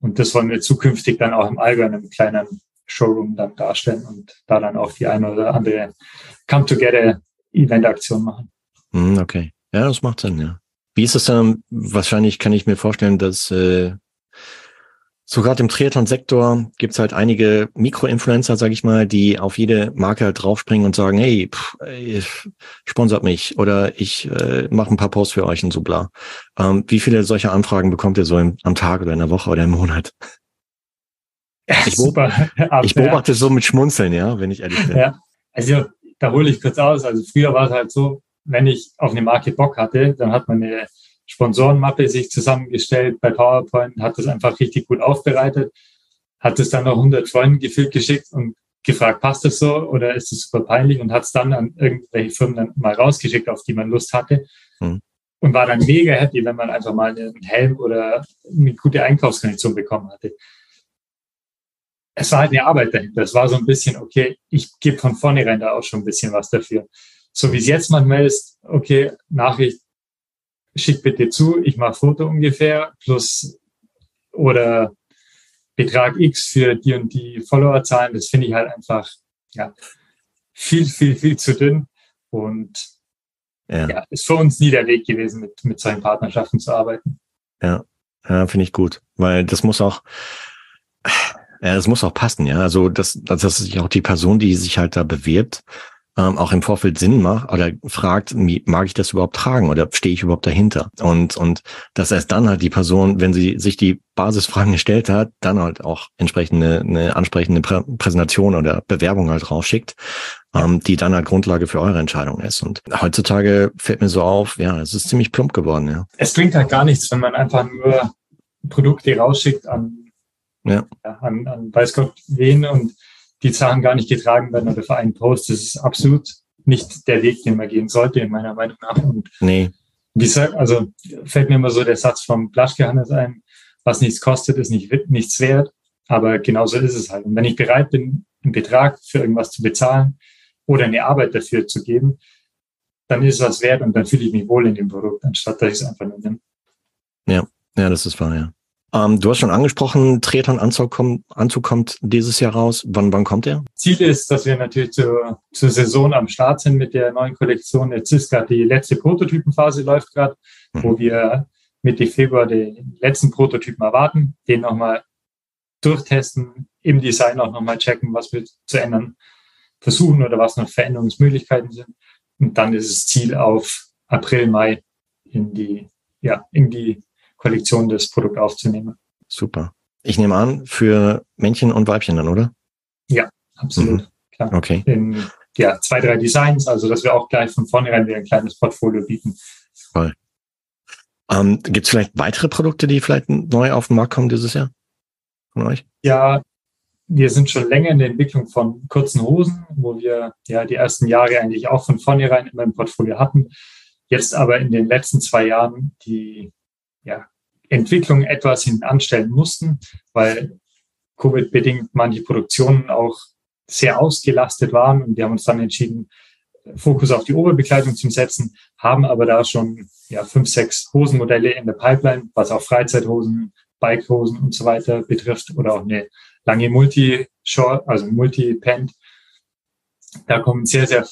Und das wollen wir zukünftig dann auch im Allgäu in einem kleinen Showroom dann darstellen und da dann auch die eine oder andere Come-Together-Event-Aktion machen. Hm, okay. Ja, das macht Sinn, ja. Wie ist es dann? Wahrscheinlich kann ich mir vorstellen, dass äh, so gerade im Triathlon-Sektor gibt's halt einige Mikro-Influencer, sage ich mal, die auf jede Marke halt draufspringen und sagen, hey, pff, sponsert mich oder ich äh, mache ein paar Posts für euch und so bla. Ähm, wie viele solcher Anfragen bekommt ihr so im, am Tag oder in der Woche oder im Monat? Ich, Super. (laughs) ich beobachte so mit Schmunzeln, ja, wenn ich ehrlich bin. Ja, also da hole ich kurz aus. Also früher war es halt so, wenn ich auf eine Marke Bock hatte, dann hat man eine Sponsorenmappe sich zusammengestellt bei PowerPoint, hat das einfach richtig gut aufbereitet, hat es dann noch 100 Freunden gefüllt geschickt und gefragt, passt das so oder ist es super peinlich und hat es dann an irgendwelche Firmen dann mal rausgeschickt, auf die man Lust hatte. Hm. Und war dann mega happy, wenn man einfach mal einen Helm oder eine gute Einkaufskondition bekommen hatte es war halt eine Arbeit dahinter. Es war so ein bisschen, okay, ich gebe von vornherein da auch schon ein bisschen was dafür. So wie es jetzt manchmal ist, okay, Nachricht, schick bitte zu, ich mache Foto ungefähr, plus oder Betrag X für die und die Followerzahlen, das finde ich halt einfach ja, viel, viel, viel zu dünn. Und ja. ja, ist für uns nie der Weg gewesen, mit, mit solchen Partnerschaften zu arbeiten. Ja, ja finde ich gut, weil das muss auch, ja, es muss auch passen, ja. Also, dass, dass sich auch die Person, die sich halt da bewirbt, ähm, auch im Vorfeld Sinn macht oder fragt, mag ich das überhaupt tragen oder stehe ich überhaupt dahinter? Und, und dass erst dann halt die Person, wenn sie sich die Basisfragen gestellt hat, dann halt auch entsprechend eine, eine ansprechende Prä Präsentation oder Bewerbung halt rausschickt, ähm, die dann halt Grundlage für eure Entscheidung ist. Und heutzutage fällt mir so auf, ja, es ist ziemlich plump geworden, ja. Es bringt halt gar nichts, wenn man einfach nur Produkte rausschickt an ja. an, an weiß Gott wen und die Sachen gar nicht getragen werden oder für einen Post. Das ist absolut nicht der Weg, den man gehen sollte, in meiner Meinung nach. Und nee. wie gesagt, also fällt mir immer so der Satz vom Plaschke Hannes ein, was nichts kostet, ist nicht, nichts wert. Aber genauso ist es halt. Und wenn ich bereit bin, einen Betrag für irgendwas zu bezahlen oder eine Arbeit dafür zu geben, dann ist es was wert und dann fühle ich mich wohl in dem Produkt, anstatt dass ich es einfach nur nehme. Ja, ja, das ist wahr, ja. Ähm, du hast schon angesprochen, Triathlon Anzug kommt, Anzug kommt dieses Jahr raus. Wann, wann kommt der? Ziel ist, dass wir natürlich zur, zur Saison am Start sind mit der neuen Kollektion. Jetzt ist gerade die letzte Prototypenphase läuft gerade, mhm. wo wir Mitte Februar den letzten Prototypen erwarten, den nochmal durchtesten, im Design auch nochmal checken, was wir zu ändern versuchen oder was noch Veränderungsmöglichkeiten sind. Und dann ist es Ziel auf April, Mai in die, ja, in die Kollektion das Produkt aufzunehmen. Super. Ich nehme an, für Männchen und Weibchen dann, oder? Ja, absolut. Mhm. Klar. Okay. In ja, zwei, drei Designs, also dass wir auch gleich von vornherein wieder ein kleines Portfolio bieten. Toll. Ähm, Gibt es vielleicht weitere Produkte, die vielleicht neu auf den Markt kommen dieses Jahr von euch? Ja, wir sind schon länger in der Entwicklung von kurzen Hosen, wo wir ja die ersten Jahre eigentlich auch von vornherein immer im Portfolio hatten. Jetzt aber in den letzten zwei Jahren die ja, Entwicklung etwas hinten anstellen mussten, weil Covid-bedingt manche Produktionen auch sehr ausgelastet waren und wir haben uns dann entschieden, Fokus auf die Oberbekleidung zu setzen, haben aber da schon ja, fünf, sechs Hosenmodelle in der Pipeline, was auch Freizeithosen, Bikehosen und so weiter betrifft oder auch eine lange Multi-Short, also Multi-Pant. Da kommen sehr, sehr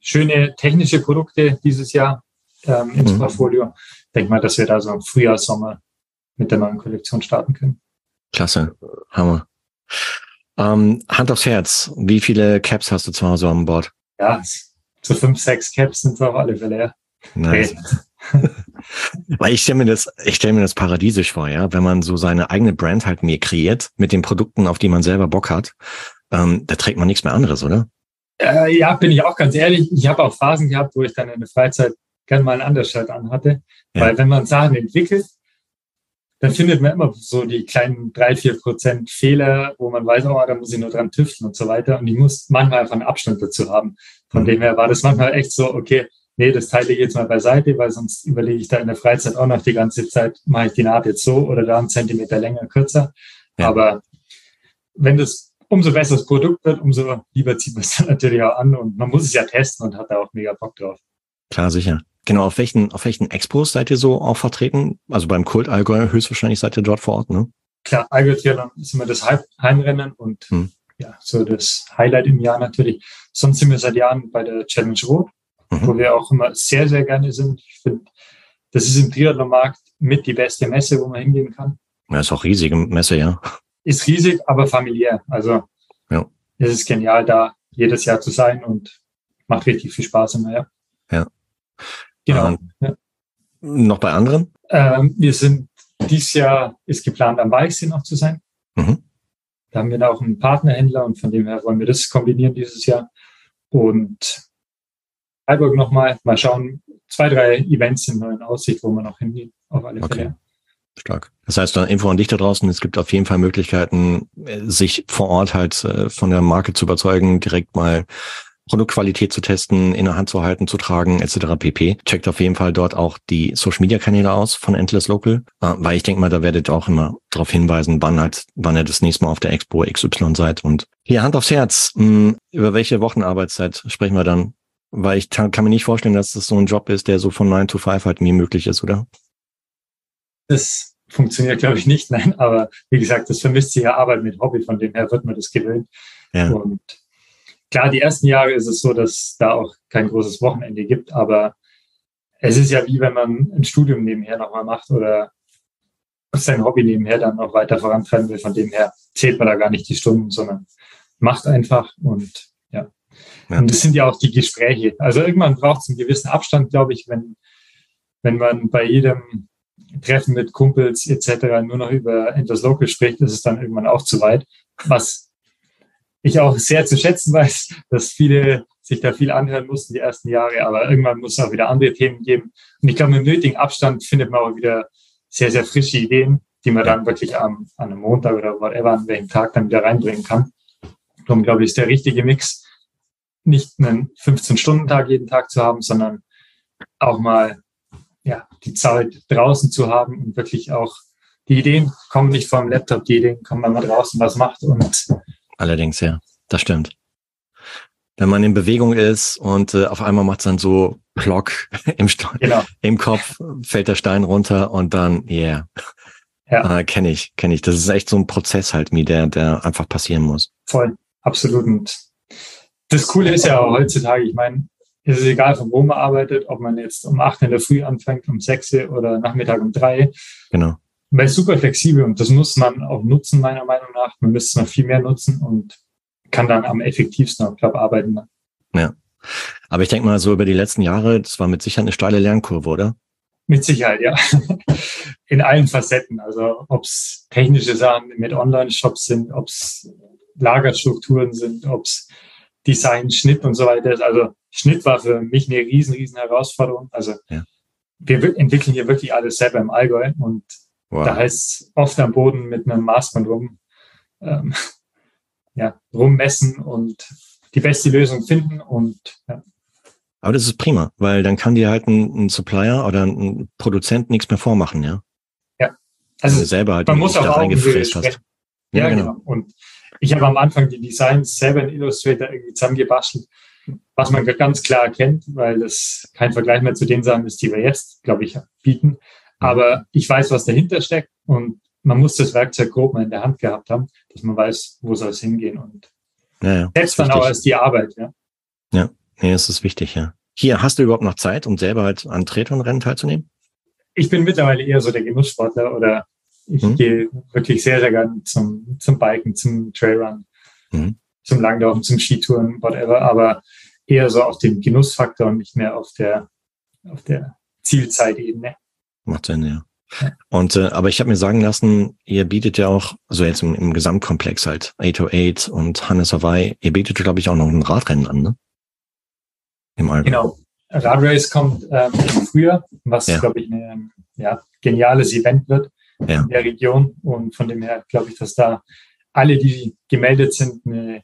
schöne technische Produkte dieses Jahr ähm, ins mhm. Portfolio denke mal, dass wir da so im Frühjahr, Sommer mit der neuen Kollektion starten können. Klasse, Hammer. Ähm, Hand aufs Herz, wie viele Caps hast du zu Hause an Bord? Ja, so fünf, sechs Caps sind es auf alle Fälle, ja. Nice. (laughs) Weil ich stelle mir das, ich stelle mir das paradiesisch vor, ja, wenn man so seine eigene Brand halt mir kreiert mit den Produkten, auf die man selber Bock hat, ähm, da trägt man nichts mehr anderes, oder? Äh, ja, bin ich auch ganz ehrlich. Ich habe auch Phasen gehabt, wo ich dann in der Freizeit gerne mal ein Undershirt anhatte. Ja. Weil wenn man Sachen entwickelt, dann findet man immer so die kleinen drei, vier Prozent Fehler, wo man weiß, oh, da muss ich nur dran tüfteln und so weiter. Und ich muss manchmal einfach einen Abstand dazu haben. Von mhm. dem her war das manchmal echt so, okay, nee, das teile ich jetzt mal beiseite, weil sonst überlege ich da in der Freizeit auch noch die ganze Zeit, mache ich die Naht jetzt so oder da einen Zentimeter länger, kürzer. Ja. Aber wenn das umso besser das Produkt wird, umso lieber zieht man es dann (laughs) natürlich auch an und man muss es ja testen und hat da auch mega Bock drauf. Klar, sicher. Genau, auf welchen, auf welchen Expos seid ihr so auch vertreten? Also beim Kult Allgäu höchstwahrscheinlich seid ihr dort vor Ort, ne? Klar, Allgäu Triathlon ist immer das Heimrennen und hm. ja, so das Highlight im Jahr natürlich. Sonst sind wir seit Jahren bei der Challenge Rot, mhm. wo wir auch immer sehr, sehr gerne sind. Ich finde, das ist im Triathlon-Markt mit die beste Messe, wo man hingehen kann. Ja, ist auch riesige Messe, ja. Ist riesig, aber familiär. Also ja. es ist genial, da jedes Jahr zu sein und macht richtig viel Spaß immer, ja. Ja. Genau. Ähm, ja. Noch bei anderen? Ähm, wir sind dieses Jahr ist geplant, am Weichsee noch zu sein. Mhm. Da haben wir da auch einen Partnerhändler und von dem her wollen wir das kombinieren dieses Jahr. Und Freiburg nochmal, mal schauen, zwei, drei Events sind noch in Aussicht, wo wir noch hingehen, auf alle okay. Fälle. Stark. Das heißt, dann Info an dich da draußen. Es gibt auf jeden Fall Möglichkeiten, sich vor Ort halt äh, von der Marke zu überzeugen, direkt mal Produktqualität zu testen, in der Hand zu halten, zu tragen, etc. pp. Checkt auf jeden Fall dort auch die Social Media Kanäle aus von Endless Local, äh, weil ich denke mal, da werdet ihr auch immer darauf hinweisen, wann halt, wann ihr das nächste Mal auf der Expo XY seid. Und hier Hand aufs Herz, mh, hm, über welche Wochenarbeitszeit sprechen wir dann? Weil ich kann mir nicht vorstellen, dass das so ein Job ist, der so von 9 to 5 halt mir möglich ist, oder? Das funktioniert, glaube ich, nicht, nein. Aber wie gesagt, das vermisst sich ja Arbeit mit Hobby, von dem her wird man das gewöhnt. Ja. Und klar, die ersten Jahre ist es so, dass da auch kein großes Wochenende gibt, aber es ist ja wie wenn man ein Studium nebenher nochmal macht oder sein Hobby nebenher dann noch weiter vorantreiben will. Von dem her zählt man da gar nicht die Stunden, sondern macht einfach und ja. ja. Und das sind ja auch die Gespräche. Also irgendwann braucht es einen gewissen Abstand, glaube ich, wenn, wenn man bei jedem Treffen mit Kumpels etc. nur noch über Endless Local spricht, ist es dann irgendwann auch zu weit. Was ich auch sehr zu schätzen weiß, dass viele sich da viel anhören mussten die ersten Jahre, aber irgendwann muss es auch wieder andere Themen geben. Und ich glaube, mit nötigen Abstand findet man auch wieder sehr, sehr frische Ideen, die man dann wirklich am, an einem Montag oder whatever, an welchem Tag dann wieder reinbringen kann. Darum glaube ich, ist der richtige Mix, nicht einen 15-Stunden-Tag jeden Tag zu haben, sondern auch mal ja, die Zeit draußen zu haben und wirklich auch die Ideen kommen nicht vom Laptop, die Ideen kommen, wenn man draußen was macht und Allerdings, ja, das stimmt. Wenn man in Bewegung ist und äh, auf einmal macht es dann so Plock (laughs) im, genau. im Kopf fällt der Stein runter und dann, yeah. Ja. Äh, kenne ich, kenne ich. Das ist echt so ein Prozess halt, wie der, der einfach passieren muss. Voll, absolut. Und das Coole ist ja heutzutage, ich meine, es ist egal, von wo man arbeitet, ob man jetzt um acht in der Früh anfängt, um sechs oder Nachmittag um drei. Genau. Man ist super flexibel und das muss man auch nutzen, meiner Meinung nach. Man müsste es noch viel mehr nutzen und kann dann am effektivsten auch, glaube arbeiten. Ja. Aber ich denke mal, so über die letzten Jahre, das war mit Sicherheit eine steile Lernkurve, oder? Mit Sicherheit, ja. (laughs) In allen Facetten. Also ob es technische Sachen mit Online-Shops sind, ob es Lagerstrukturen sind, ob es Design, Schnitt und so weiter ist. Also Schnitt war für mich eine riesen, riesen Herausforderung. Also ja. wir entwickeln hier wirklich alles selber im Allgäu und wow. da heißt es oft am Boden mit einem Maßband rum, ähm, (laughs) ja, rummessen und die beste Lösung finden und ja. Aber das ist prima, weil dann kann dir halt ein, ein Supplier oder ein Produzent nichts mehr vormachen, ja. Ja. Also selber halt man muss auch reingefräst hast. Ja, ja genau. genau. Und ich habe am Anfang die Designs selber in Illustrator irgendwie zusammengebastelt, was man ganz klar erkennt, weil es kein Vergleich mehr zu den Sachen ist, die wir jetzt, glaube ich, bieten. Mhm. Aber ich weiß, was dahinter steckt und man muss das Werkzeug grob mal in der Hand gehabt haben, dass man weiß, wo soll es hingehen und ja, ja, selbst dann auch als die Arbeit, ja. Ja, nee, es ist wichtig, ja. Hier, hast du überhaupt noch Zeit, um selber halt an Triathlon-Rennen teilzunehmen? Ich bin mittlerweile eher so der Genusssportler oder ich mhm. gehe wirklich sehr, sehr gerne zum, zum Biken, zum Trailrun, mhm. zum Langlaufen, zum Skitouren, whatever, aber eher so auf dem Genussfaktor und nicht mehr auf der, auf der Zielzeitebene. Macht Sinn, ja. Und äh, aber ich habe mir sagen lassen, ihr bietet ja auch, also jetzt im, im Gesamtkomplex halt, 808 und Hannes Hawaii, ihr bietet, glaube ich, auch noch ein Radrennen an, ne? Im Allgäu. Genau. Radrace kommt ähm, im Frühjahr, was, ja. glaube ich, ein ja, geniales Event wird ja. in der Region. Und von dem her glaube ich, dass da alle, die gemeldet sind, eine,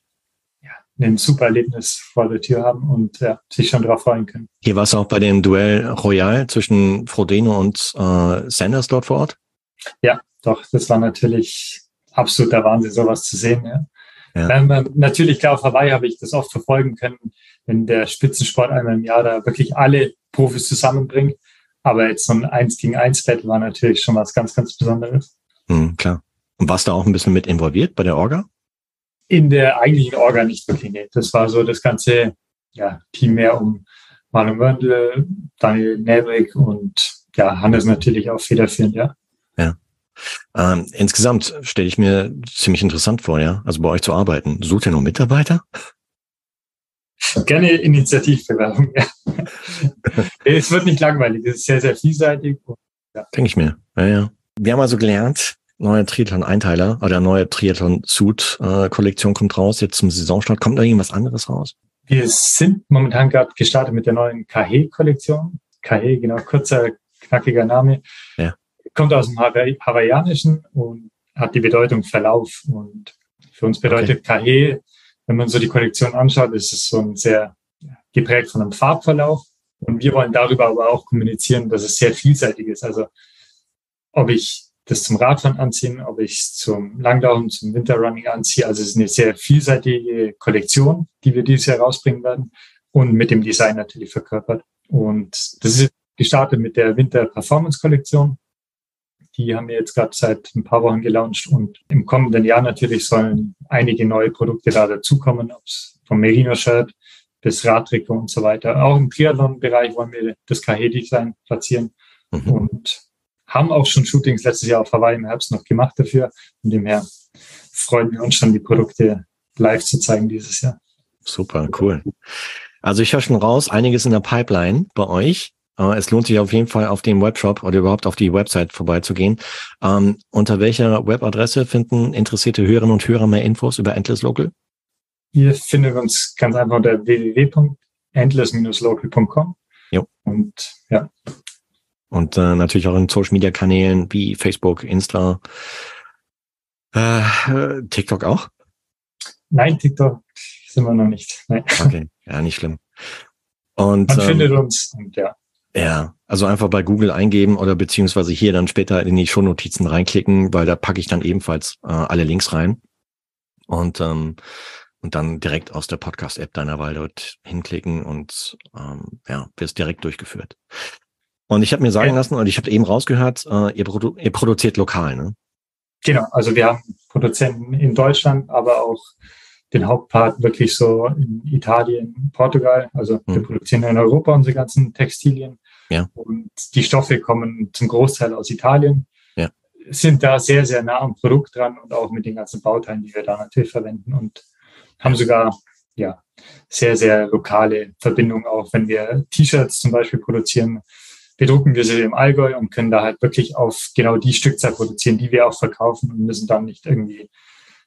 ein super Erlebnis vor der Tür haben und ja, sich schon darauf freuen können. Hier war es auch bei dem Duell Royal zwischen Frodeno und äh, Sanders dort vor Ort? Ja, doch, das war natürlich absoluter Wahnsinn, sowas zu sehen. Ja. Ja. Ähm, natürlich, klar, auf Hawaii habe ich das oft verfolgen können, wenn der Spitzensport einmal im Jahr da wirklich alle Profis zusammenbringt. Aber jetzt so ein Eins gegen eins Battle war natürlich schon was ganz, ganz Besonderes. Mhm, klar. Und warst du auch ein bisschen mit involviert bei der Orga? In der eigentlichen Orga nicht wirklich. Nee. Das war so das ganze ja, Team mehr um Marlon Wörndl, Daniel Nelbrick und ja, Hannes natürlich auch federführend, ja. Ja. Ähm, insgesamt stelle ich mir ziemlich interessant vor, ja. Also bei euch zu arbeiten. Sucht ihr noch Mitarbeiter? Gerne Initiativbewerbung, ja. (laughs) es wird nicht langweilig, es ist sehr, sehr vielseitig. Ja. Denke ich mir. Ja, ja. Wir haben also gelernt, neue Triathlon-Einteiler oder neue Triathlon-Suit-Kollektion kommt raus, jetzt zum Saisonstart. Kommt da irgendwas anderes raus? Wir sind momentan gerade gestartet mit der neuen KH-Kollektion. KH, genau, kurzer, knackiger Name. Ja. Kommt aus dem Hawaiianischen und hat die Bedeutung Verlauf. Und für uns bedeutet okay. KH wenn man so die Kollektion anschaut, ist es so ein sehr geprägt von einem Farbverlauf. Und wir wollen darüber aber auch kommunizieren, dass es sehr vielseitig ist. Also ob ich das zum Radfahren anziehe, ob ich es zum Langlaufen, zum Winterrunning anziehe. Also es ist eine sehr vielseitige Kollektion, die wir dieses Jahr rausbringen werden und mit dem Design natürlich verkörpert. Und das ist gestartet mit der Winter Performance Kollektion. Die haben wir jetzt gerade seit ein paar Wochen gelauncht und im kommenden Jahr natürlich sollen einige neue Produkte da dazukommen, ob es vom Merino-Shirt bis Radtrikot und so weiter. Auch im Triathlon-Bereich wollen wir das KH-Design platzieren mhm. und haben auch schon Shootings letztes Jahr auf Hawaii im Herbst noch gemacht dafür. Von dem her freuen wir uns schon, die Produkte live zu zeigen dieses Jahr. Super, cool. Also ich höre schon raus, einiges in der Pipeline bei euch. Äh, es lohnt sich auf jeden Fall auf den Webshop oder überhaupt auf die Website vorbeizugehen. Ähm, unter welcher Webadresse finden interessierte Hörerinnen und Hörer mehr Infos über Endless Local? Ihr findet uns ganz einfach unter www.endless-local.com. Und ja. Und äh, natürlich auch in Social Media Kanälen wie Facebook, Insta, äh, TikTok auch? Nein, TikTok sind wir noch nicht. Nein. Okay, ja, nicht schlimm. Und, Man ähm, findet uns und ja. Ja, also einfach bei Google eingeben oder beziehungsweise hier dann später in die Shownotizen reinklicken, weil da packe ich dann ebenfalls äh, alle Links rein. Und ähm, und dann direkt aus der Podcast-App deiner Wahl dort hinklicken und ähm, ja, wirst direkt durchgeführt. Und ich habe mir sagen lassen, und ich habe eben rausgehört, äh, ihr, produ ihr produziert lokal, ne? Genau, also wir haben Produzenten in Deutschland, aber auch den Hauptpart wirklich so in Italien, Portugal. Also hm. wir produzieren in Europa unsere ganzen Textilien. Ja. Und die Stoffe kommen zum Großteil aus Italien. Ja. Sind da sehr, sehr nah am Produkt dran und auch mit den ganzen Bauteilen, die wir da natürlich verwenden und haben sogar ja sehr, sehr lokale Verbindungen auch, wenn wir T-Shirts zum Beispiel produzieren bedrucken wir sie im Allgäu und können da halt wirklich auf genau die Stückzahl produzieren, die wir auch verkaufen und müssen dann nicht irgendwie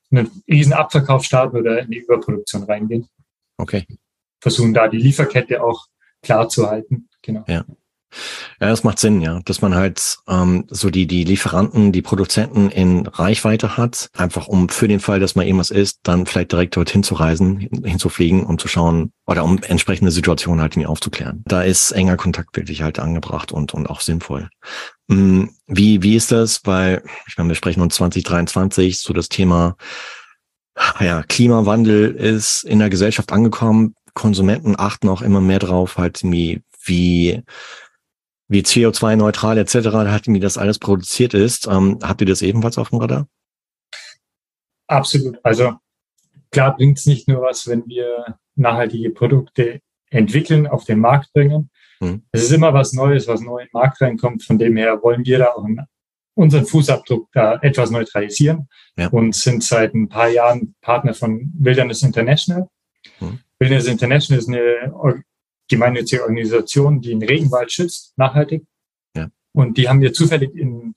einen riesen Abverkauf starten oder in die Überproduktion reingehen. Okay. Versuchen da die Lieferkette auch klar zu halten. Genau. Ja. Ja, das macht Sinn, ja, dass man halt ähm, so die die Lieferanten, die Produzenten in Reichweite hat, einfach um für den Fall, dass mal irgendwas ist, dann vielleicht direkt dorthin zu reisen, hinzufliegen, um zu schauen oder um entsprechende Situationen halt irgendwie aufzuklären. Da ist enger Kontakt wirklich halt angebracht und und auch sinnvoll. Hm, wie wie ist das? Weil ich meine, wir sprechen uns 2023 so das Thema ja Klimawandel ist in der Gesellschaft angekommen. Konsumenten achten auch immer mehr drauf, halt wie wie wie CO2-neutral etc., hat, wie das alles produziert ist. Ähm, habt ihr das ebenfalls auf dem Radar? Absolut. Also klar bringt es nicht nur was, wenn wir nachhaltige Produkte entwickeln, auf den Markt bringen. Hm. Es ist immer was Neues, was neu in den Markt reinkommt. Von dem her wollen wir da auch unseren Fußabdruck da etwas neutralisieren ja. und sind seit ein paar Jahren Partner von Wilderness International. Hm. Wilderness International ist eine gemeinnützige Organisation, die den Regenwald schützt, nachhaltig. Ja. Und die haben wir zufällig in,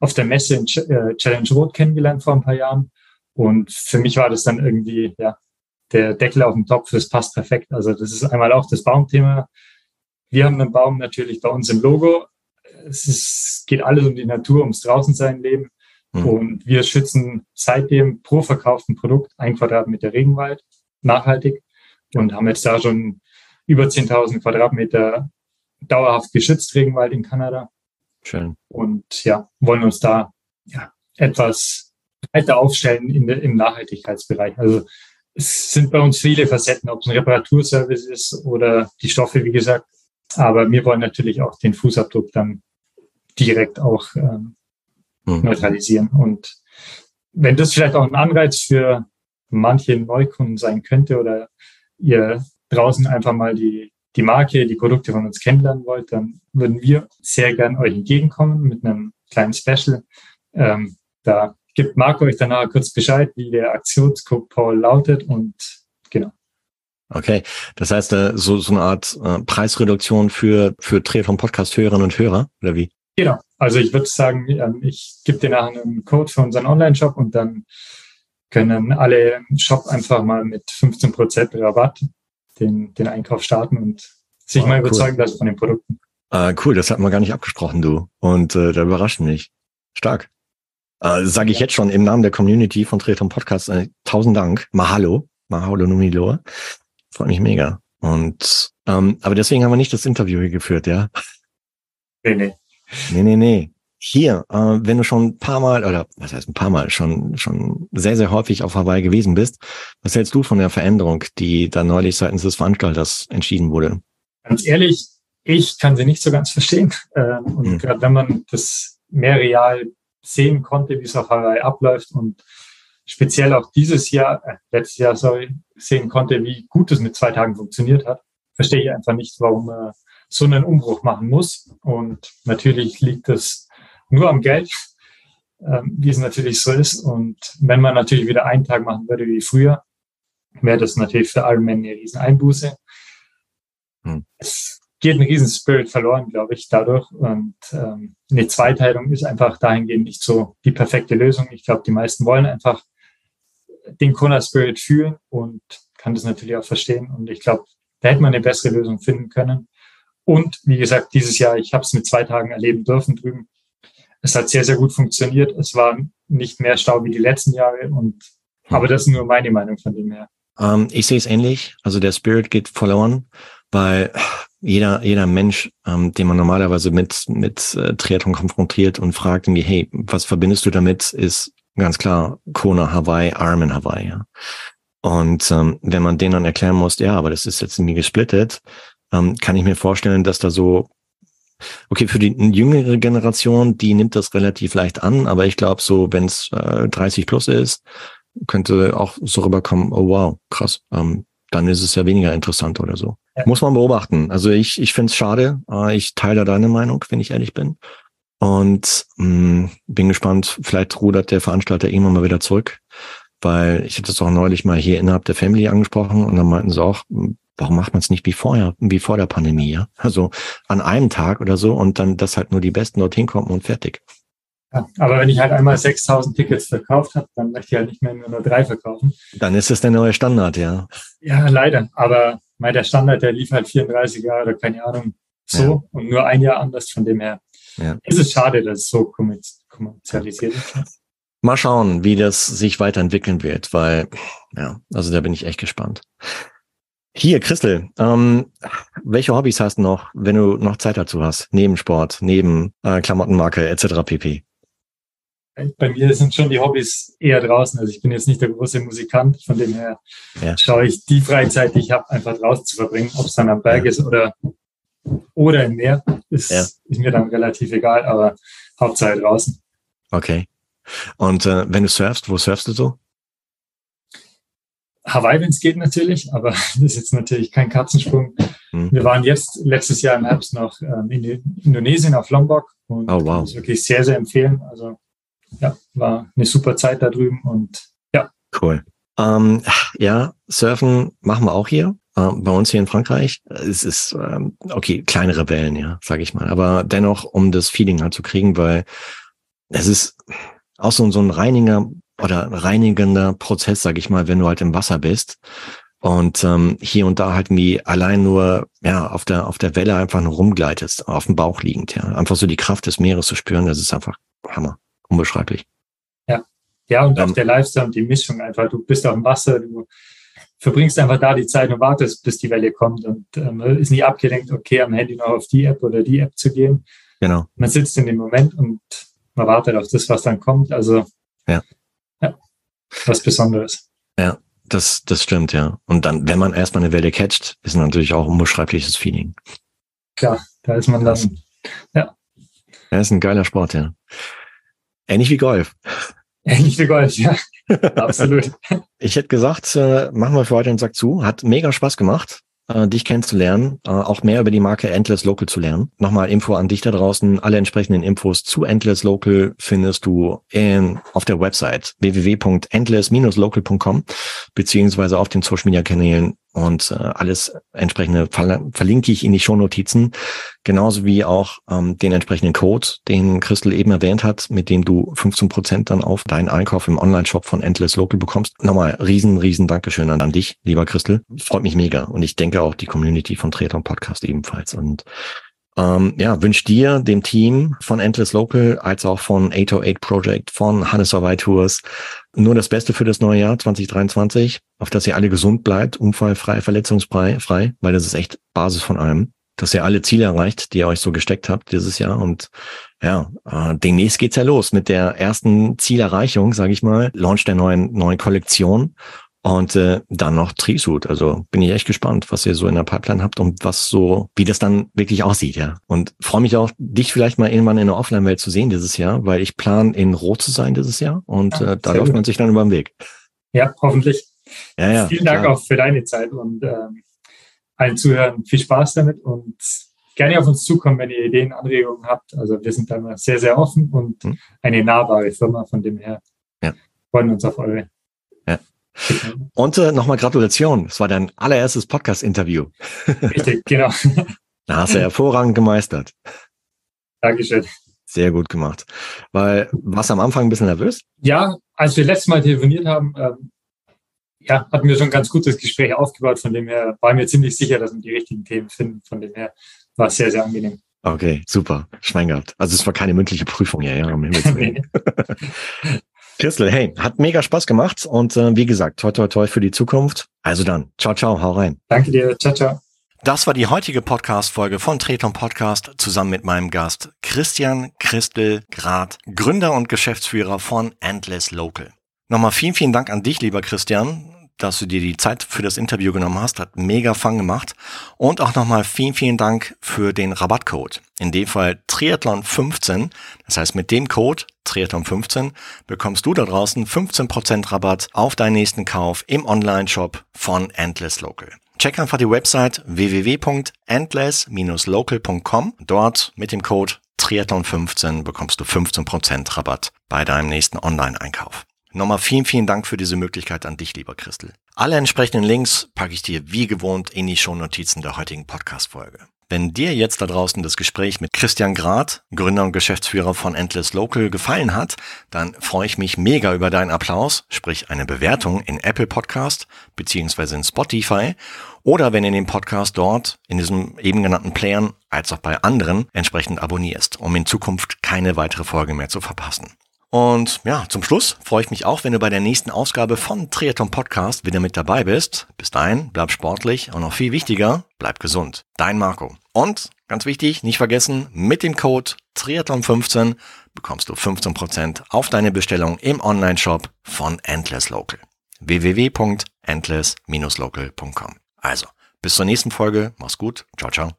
auf der Messe in äh, Challenge Road kennengelernt vor ein paar Jahren. Und für mich war das dann irgendwie, ja, der Deckel auf dem Topf, das passt perfekt. Also das ist einmal auch das Baumthema. Wir haben einen Baum natürlich bei uns im Logo. Es ist, geht alles um die Natur, ums Draußensein leben. Mhm. Und wir schützen seitdem pro verkauften Produkt ein Quadratmeter Regenwald nachhaltig und haben jetzt da schon über 10.000 Quadratmeter dauerhaft geschützt Regenwald in Kanada. Schön. Und ja, wollen uns da ja, etwas weiter aufstellen in im Nachhaltigkeitsbereich. Also es sind bei uns viele Facetten, ob es ein Reparaturservice ist oder die Stoffe, wie gesagt. Aber wir wollen natürlich auch den Fußabdruck dann direkt auch ähm, mhm. neutralisieren. Und wenn das vielleicht auch ein Anreiz für manche Neukunden sein könnte oder ihr draußen einfach mal die, die Marke, die Produkte von uns kennenlernen wollt, dann würden wir sehr gern euch entgegenkommen mit einem kleinen Special. Ähm, da gibt Marco euch danach kurz Bescheid, wie der Aktionscode Paul lautet und genau. Okay, das heißt äh, so, so eine Art äh, Preisreduktion für, für Triathlon Podcast Hörerinnen und Hörer oder wie? Genau, also ich würde sagen, ähm, ich gebe dir nachher einen Code für unseren Online-Shop und dann können alle im Shop einfach mal mit 15% Rabatt den, den Einkauf starten und sich oh, mal überzeugen cool. lassen von den Produkten. Ah, cool, das hatten wir gar nicht abgesprochen, du. Und äh, da überrascht mich. Stark. Äh, Sage ich ja. jetzt schon im Namen der Community von Treton Podcast äh, tausend Dank. Mahalo. Mahalo Numilo. Freut mich mega. Und ähm, aber deswegen haben wir nicht das Interview hier geführt, ja? Nee, nee. Nee, nee, nee hier, äh, wenn du schon ein paar Mal oder was heißt ein paar Mal schon schon sehr sehr häufig auf Hawaii gewesen bist, was hältst du von der Veränderung, die da neulich seitens des Veranstalters entschieden wurde? Ganz ehrlich, ich kann sie nicht so ganz verstehen. Ähm, und hm. gerade wenn man das mehr real sehen konnte, wie es auf Hawaii abläuft und speziell auch dieses Jahr, äh, letztes Jahr, sorry, sehen konnte, wie gut es mit zwei Tagen funktioniert hat, verstehe ich einfach nicht, warum man so einen Umbruch machen muss. Und natürlich liegt es nur am Geld, ähm, wie es natürlich so ist. Und wenn man natürlich wieder einen Tag machen würde wie früher, wäre das natürlich für Ironman eine riesen Einbuße. Hm. Es geht ein riesen Spirit verloren, glaube ich, dadurch. Und ähm, eine Zweiteilung ist einfach dahingehend nicht so die perfekte Lösung. Ich glaube, die meisten wollen einfach den Kona Spirit fühlen und kann das natürlich auch verstehen. Und ich glaube, da hätte man eine bessere Lösung finden können. Und wie gesagt, dieses Jahr, ich habe es mit zwei Tagen erleben dürfen drüben es hat sehr, sehr gut funktioniert. Es war nicht mehr Stau wie die letzten Jahre und hm. aber das ist nur meine Meinung von dem her. Ähm, ich sehe es ähnlich. Also der Spirit geht verloren, weil jeder, jeder Mensch, ähm, den man normalerweise mit, mit äh, Triathlon konfrontiert und fragt irgendwie, hey, was verbindest du damit, ist ganz klar Kona Hawaii, Arm in Hawaii. Ja. Und ähm, wenn man denen dann erklären muss, ja, aber das ist jetzt irgendwie gesplittet, ähm, kann ich mir vorstellen, dass da so, okay, für die jüngere Generation, die nimmt das relativ leicht an, aber ich glaube, so, wenn es äh, 30 plus ist, könnte auch so rüberkommen, oh wow, krass, ähm, dann ist es ja weniger interessant oder so. Ja. Muss man beobachten. Also ich, ich finde es schade. Äh, ich teile deine Meinung, wenn ich ehrlich bin. Und mh, mm, bin gespannt, vielleicht rudert der Veranstalter irgendwann mal wieder zurück. Weil ich hatte es auch neulich mal hier innerhalb der Family angesprochen und dann meinten sie auch, warum macht man es nicht wie vorher, wie vor der Pandemie, ja? Also an einem Tag oder so und dann, dass halt nur die Besten dorthin kommen und fertig. Ja, aber wenn ich halt einmal 6000 Tickets verkauft habe, dann möchte ich halt nicht mehr nur drei verkaufen. Dann ist das der neue Standard, ja. Ja, leider. Aber mal der Standard, der lief halt 34 Jahre oder keine Ahnung so ja. und nur ein Jahr anders. Von dem her ja. ist es schade, dass es so kommerzialisiert ist. Mal schauen, wie das sich weiterentwickeln wird, weil, ja, also da bin ich echt gespannt. Hier, Christel, ähm, welche Hobbys hast du noch, wenn du noch Zeit dazu hast? Neben Sport, neben äh, Klamottenmarke etc. pp. Bei mir sind schon die Hobbys eher draußen. Also ich bin jetzt nicht der große Musikant, von dem her ja. schaue ich die Freizeit, die ich habe, einfach draußen zu verbringen, ob es dann am Berg ja. ist oder, oder im Meer, ist, ja. ist mir dann relativ egal, aber Hauptsache draußen. Okay. Und äh, wenn du surfst, wo surfst du so? Hawaii, wenn es geht natürlich, aber (laughs) das ist jetzt natürlich kein Katzensprung. Hm. Wir waren jetzt letztes Jahr im Herbst noch ähm, in Indonesien auf Lombok und oh, wow. das wirklich sehr, sehr empfehlen. Also ja, war eine super Zeit da drüben und ja. Cool. Ähm, ja, Surfen machen wir auch hier. Äh, bei uns hier in Frankreich. Es ist ähm, okay, kleinere Wellen, ja, sage ich mal. Aber dennoch, um das Feeling halt zu kriegen, weil es ist auch so, so ein reiniger oder reinigender Prozess, sage ich mal, wenn du halt im Wasser bist und ähm, hier und da halt wie allein nur ja auf der auf der Welle einfach nur rumgleitest, auf dem Bauch liegend, ja, einfach so die Kraft des Meeres zu spüren, das ist einfach Hammer unbeschreiblich. Ja, ja, und ähm, auch der Lifestyle und die Mischung einfach. Du bist auf dem Wasser, du verbringst einfach da die Zeit und wartest, bis die Welle kommt und ähm, ist nicht abgelenkt, okay, am Handy noch auf die App oder die App zu gehen. Genau. Man sitzt in dem Moment und man wartet auf das, was dann kommt. Also ja was Besonderes. Ja, das, das stimmt, ja. Und dann, wenn man erstmal eine Welle catcht, ist natürlich auch ein unbeschreibliches Feeling. Klar, da ist man dann, ja. Ja, ist ein geiler Sport, ja. Ähnlich wie Golf. Ähnlich wie Golf, ja. (laughs) Absolut. Ich hätte gesagt, äh, machen wir für heute den Sack zu. Hat mega Spaß gemacht, äh, dich kennenzulernen, äh, auch mehr über die Marke Endless Local zu lernen. Nochmal Info an dich da draußen. Alle entsprechenden Infos zu Endless Local findest du in, auf der Website www.endless-local.com beziehungsweise auf den Social Media Kanälen und äh, alles entsprechende verlinke ich in die Shownotizen, genauso wie auch ähm, den entsprechenden Code, den Christel eben erwähnt hat, mit dem du 15 Prozent dann auf deinen Einkauf im Online-Shop von Endless Local bekommst. Nochmal riesen, riesen Dankeschön an, dich, lieber Christel. Freut mich mega und ich denke auch die Community von Treter Podcast ebenfalls und ähm, ja, wünsche dir, dem Team von Endless Local, als auch von 808 Project, von Hannes Hawaii Tours, nur das Beste für das neue Jahr 2023, auf dass ihr alle gesund bleibt, unfallfrei, verletzungsfrei, frei, weil das ist echt Basis von allem, dass ihr alle Ziele erreicht, die ihr euch so gesteckt habt dieses Jahr. Und ja, äh, demnächst geht's ja los mit der ersten Zielerreichung, sage ich mal, Launch der neuen neuen Kollektion. Und äh, dann noch Trisuit. Also bin ich echt gespannt, was ihr so in der Pipeline habt und was so, wie das dann wirklich aussieht, ja. Und freue mich auch, dich vielleicht mal irgendwann in der Offline-Welt zu sehen dieses Jahr, weil ich plan in Rot zu sein dieses Jahr und ja, äh, da läuft gut. man sich dann über den Weg. Ja, hoffentlich. Ja, ja, Vielen Dank klar. auch für deine Zeit und ähm, allen Zuhörern viel Spaß damit und gerne auf uns zukommen, wenn ihr Ideen, Anregungen habt. Also wir sind da immer sehr, sehr offen und hm. eine nahbare Firma, von dem her ja. freuen uns auf eure und äh, nochmal Gratulation. Es war dein allererstes Podcast-Interview. Richtig, genau. (laughs) Da hast du hervorragend gemeistert. Dankeschön. Sehr gut gemacht. Weil, warst du am Anfang ein bisschen nervös? Ja, als wir letztes Mal telefoniert haben, ähm, ja, hatten wir schon ein ganz gutes Gespräch aufgebaut. Von dem her war mir ziemlich sicher, dass wir die richtigen Themen finden. Von dem her war es sehr, sehr angenehm. Okay, super. Schwein gehabt. Also es war keine mündliche Prüfung, ja, ja, um Himmels (laughs) Willen. Christel, hey, hat mega Spaß gemacht und äh, wie gesagt, toi toi toi für die Zukunft. Also dann, ciao, ciao, hau rein. Danke dir, ciao, ciao. Das war die heutige Podcast-Folge von Treton Podcast zusammen mit meinem Gast Christian Christel Grad, Gründer und Geschäftsführer von Endless Local. Nochmal vielen, vielen Dank an dich, lieber Christian, dass du dir die Zeit für das Interview genommen hast. Hat mega Fun gemacht. Und auch nochmal vielen, vielen Dank für den Rabattcode. In dem Fall Triathlon15. Das heißt, mit dem Code Triathlon15 bekommst du da draußen 15% Rabatt auf deinen nächsten Kauf im Online-Shop von Endless Local. Check einfach die Website www.endless-local.com. Dort mit dem Code Triathlon15 bekommst du 15% Rabatt bei deinem nächsten Online-Einkauf. Nochmal vielen, vielen Dank für diese Möglichkeit an dich, lieber Christel. Alle entsprechenden Links packe ich dir wie gewohnt in die Shownotizen der heutigen Podcast-Folge. Wenn dir jetzt da draußen das Gespräch mit Christian Grad, Gründer und Geschäftsführer von Endless Local, gefallen hat, dann freue ich mich mega über deinen Applaus, sprich eine Bewertung in Apple Podcast beziehungsweise in Spotify oder wenn du den Podcast dort in diesem eben genannten Playern als auch bei anderen entsprechend abonnierst, um in Zukunft keine weitere Folge mehr zu verpassen. Und ja, zum Schluss freue ich mich auch, wenn du bei der nächsten Ausgabe von Triathlon Podcast wieder mit dabei bist. Bis dahin, bleib sportlich und noch viel wichtiger, bleib gesund. Dein Marco. Und ganz wichtig, nicht vergessen, mit dem Code Triathlon15 bekommst du 15% auf deine Bestellung im Online-Shop von Endless Local. www.endless-local.com. Also, bis zur nächsten Folge. Mach's gut. Ciao, ciao.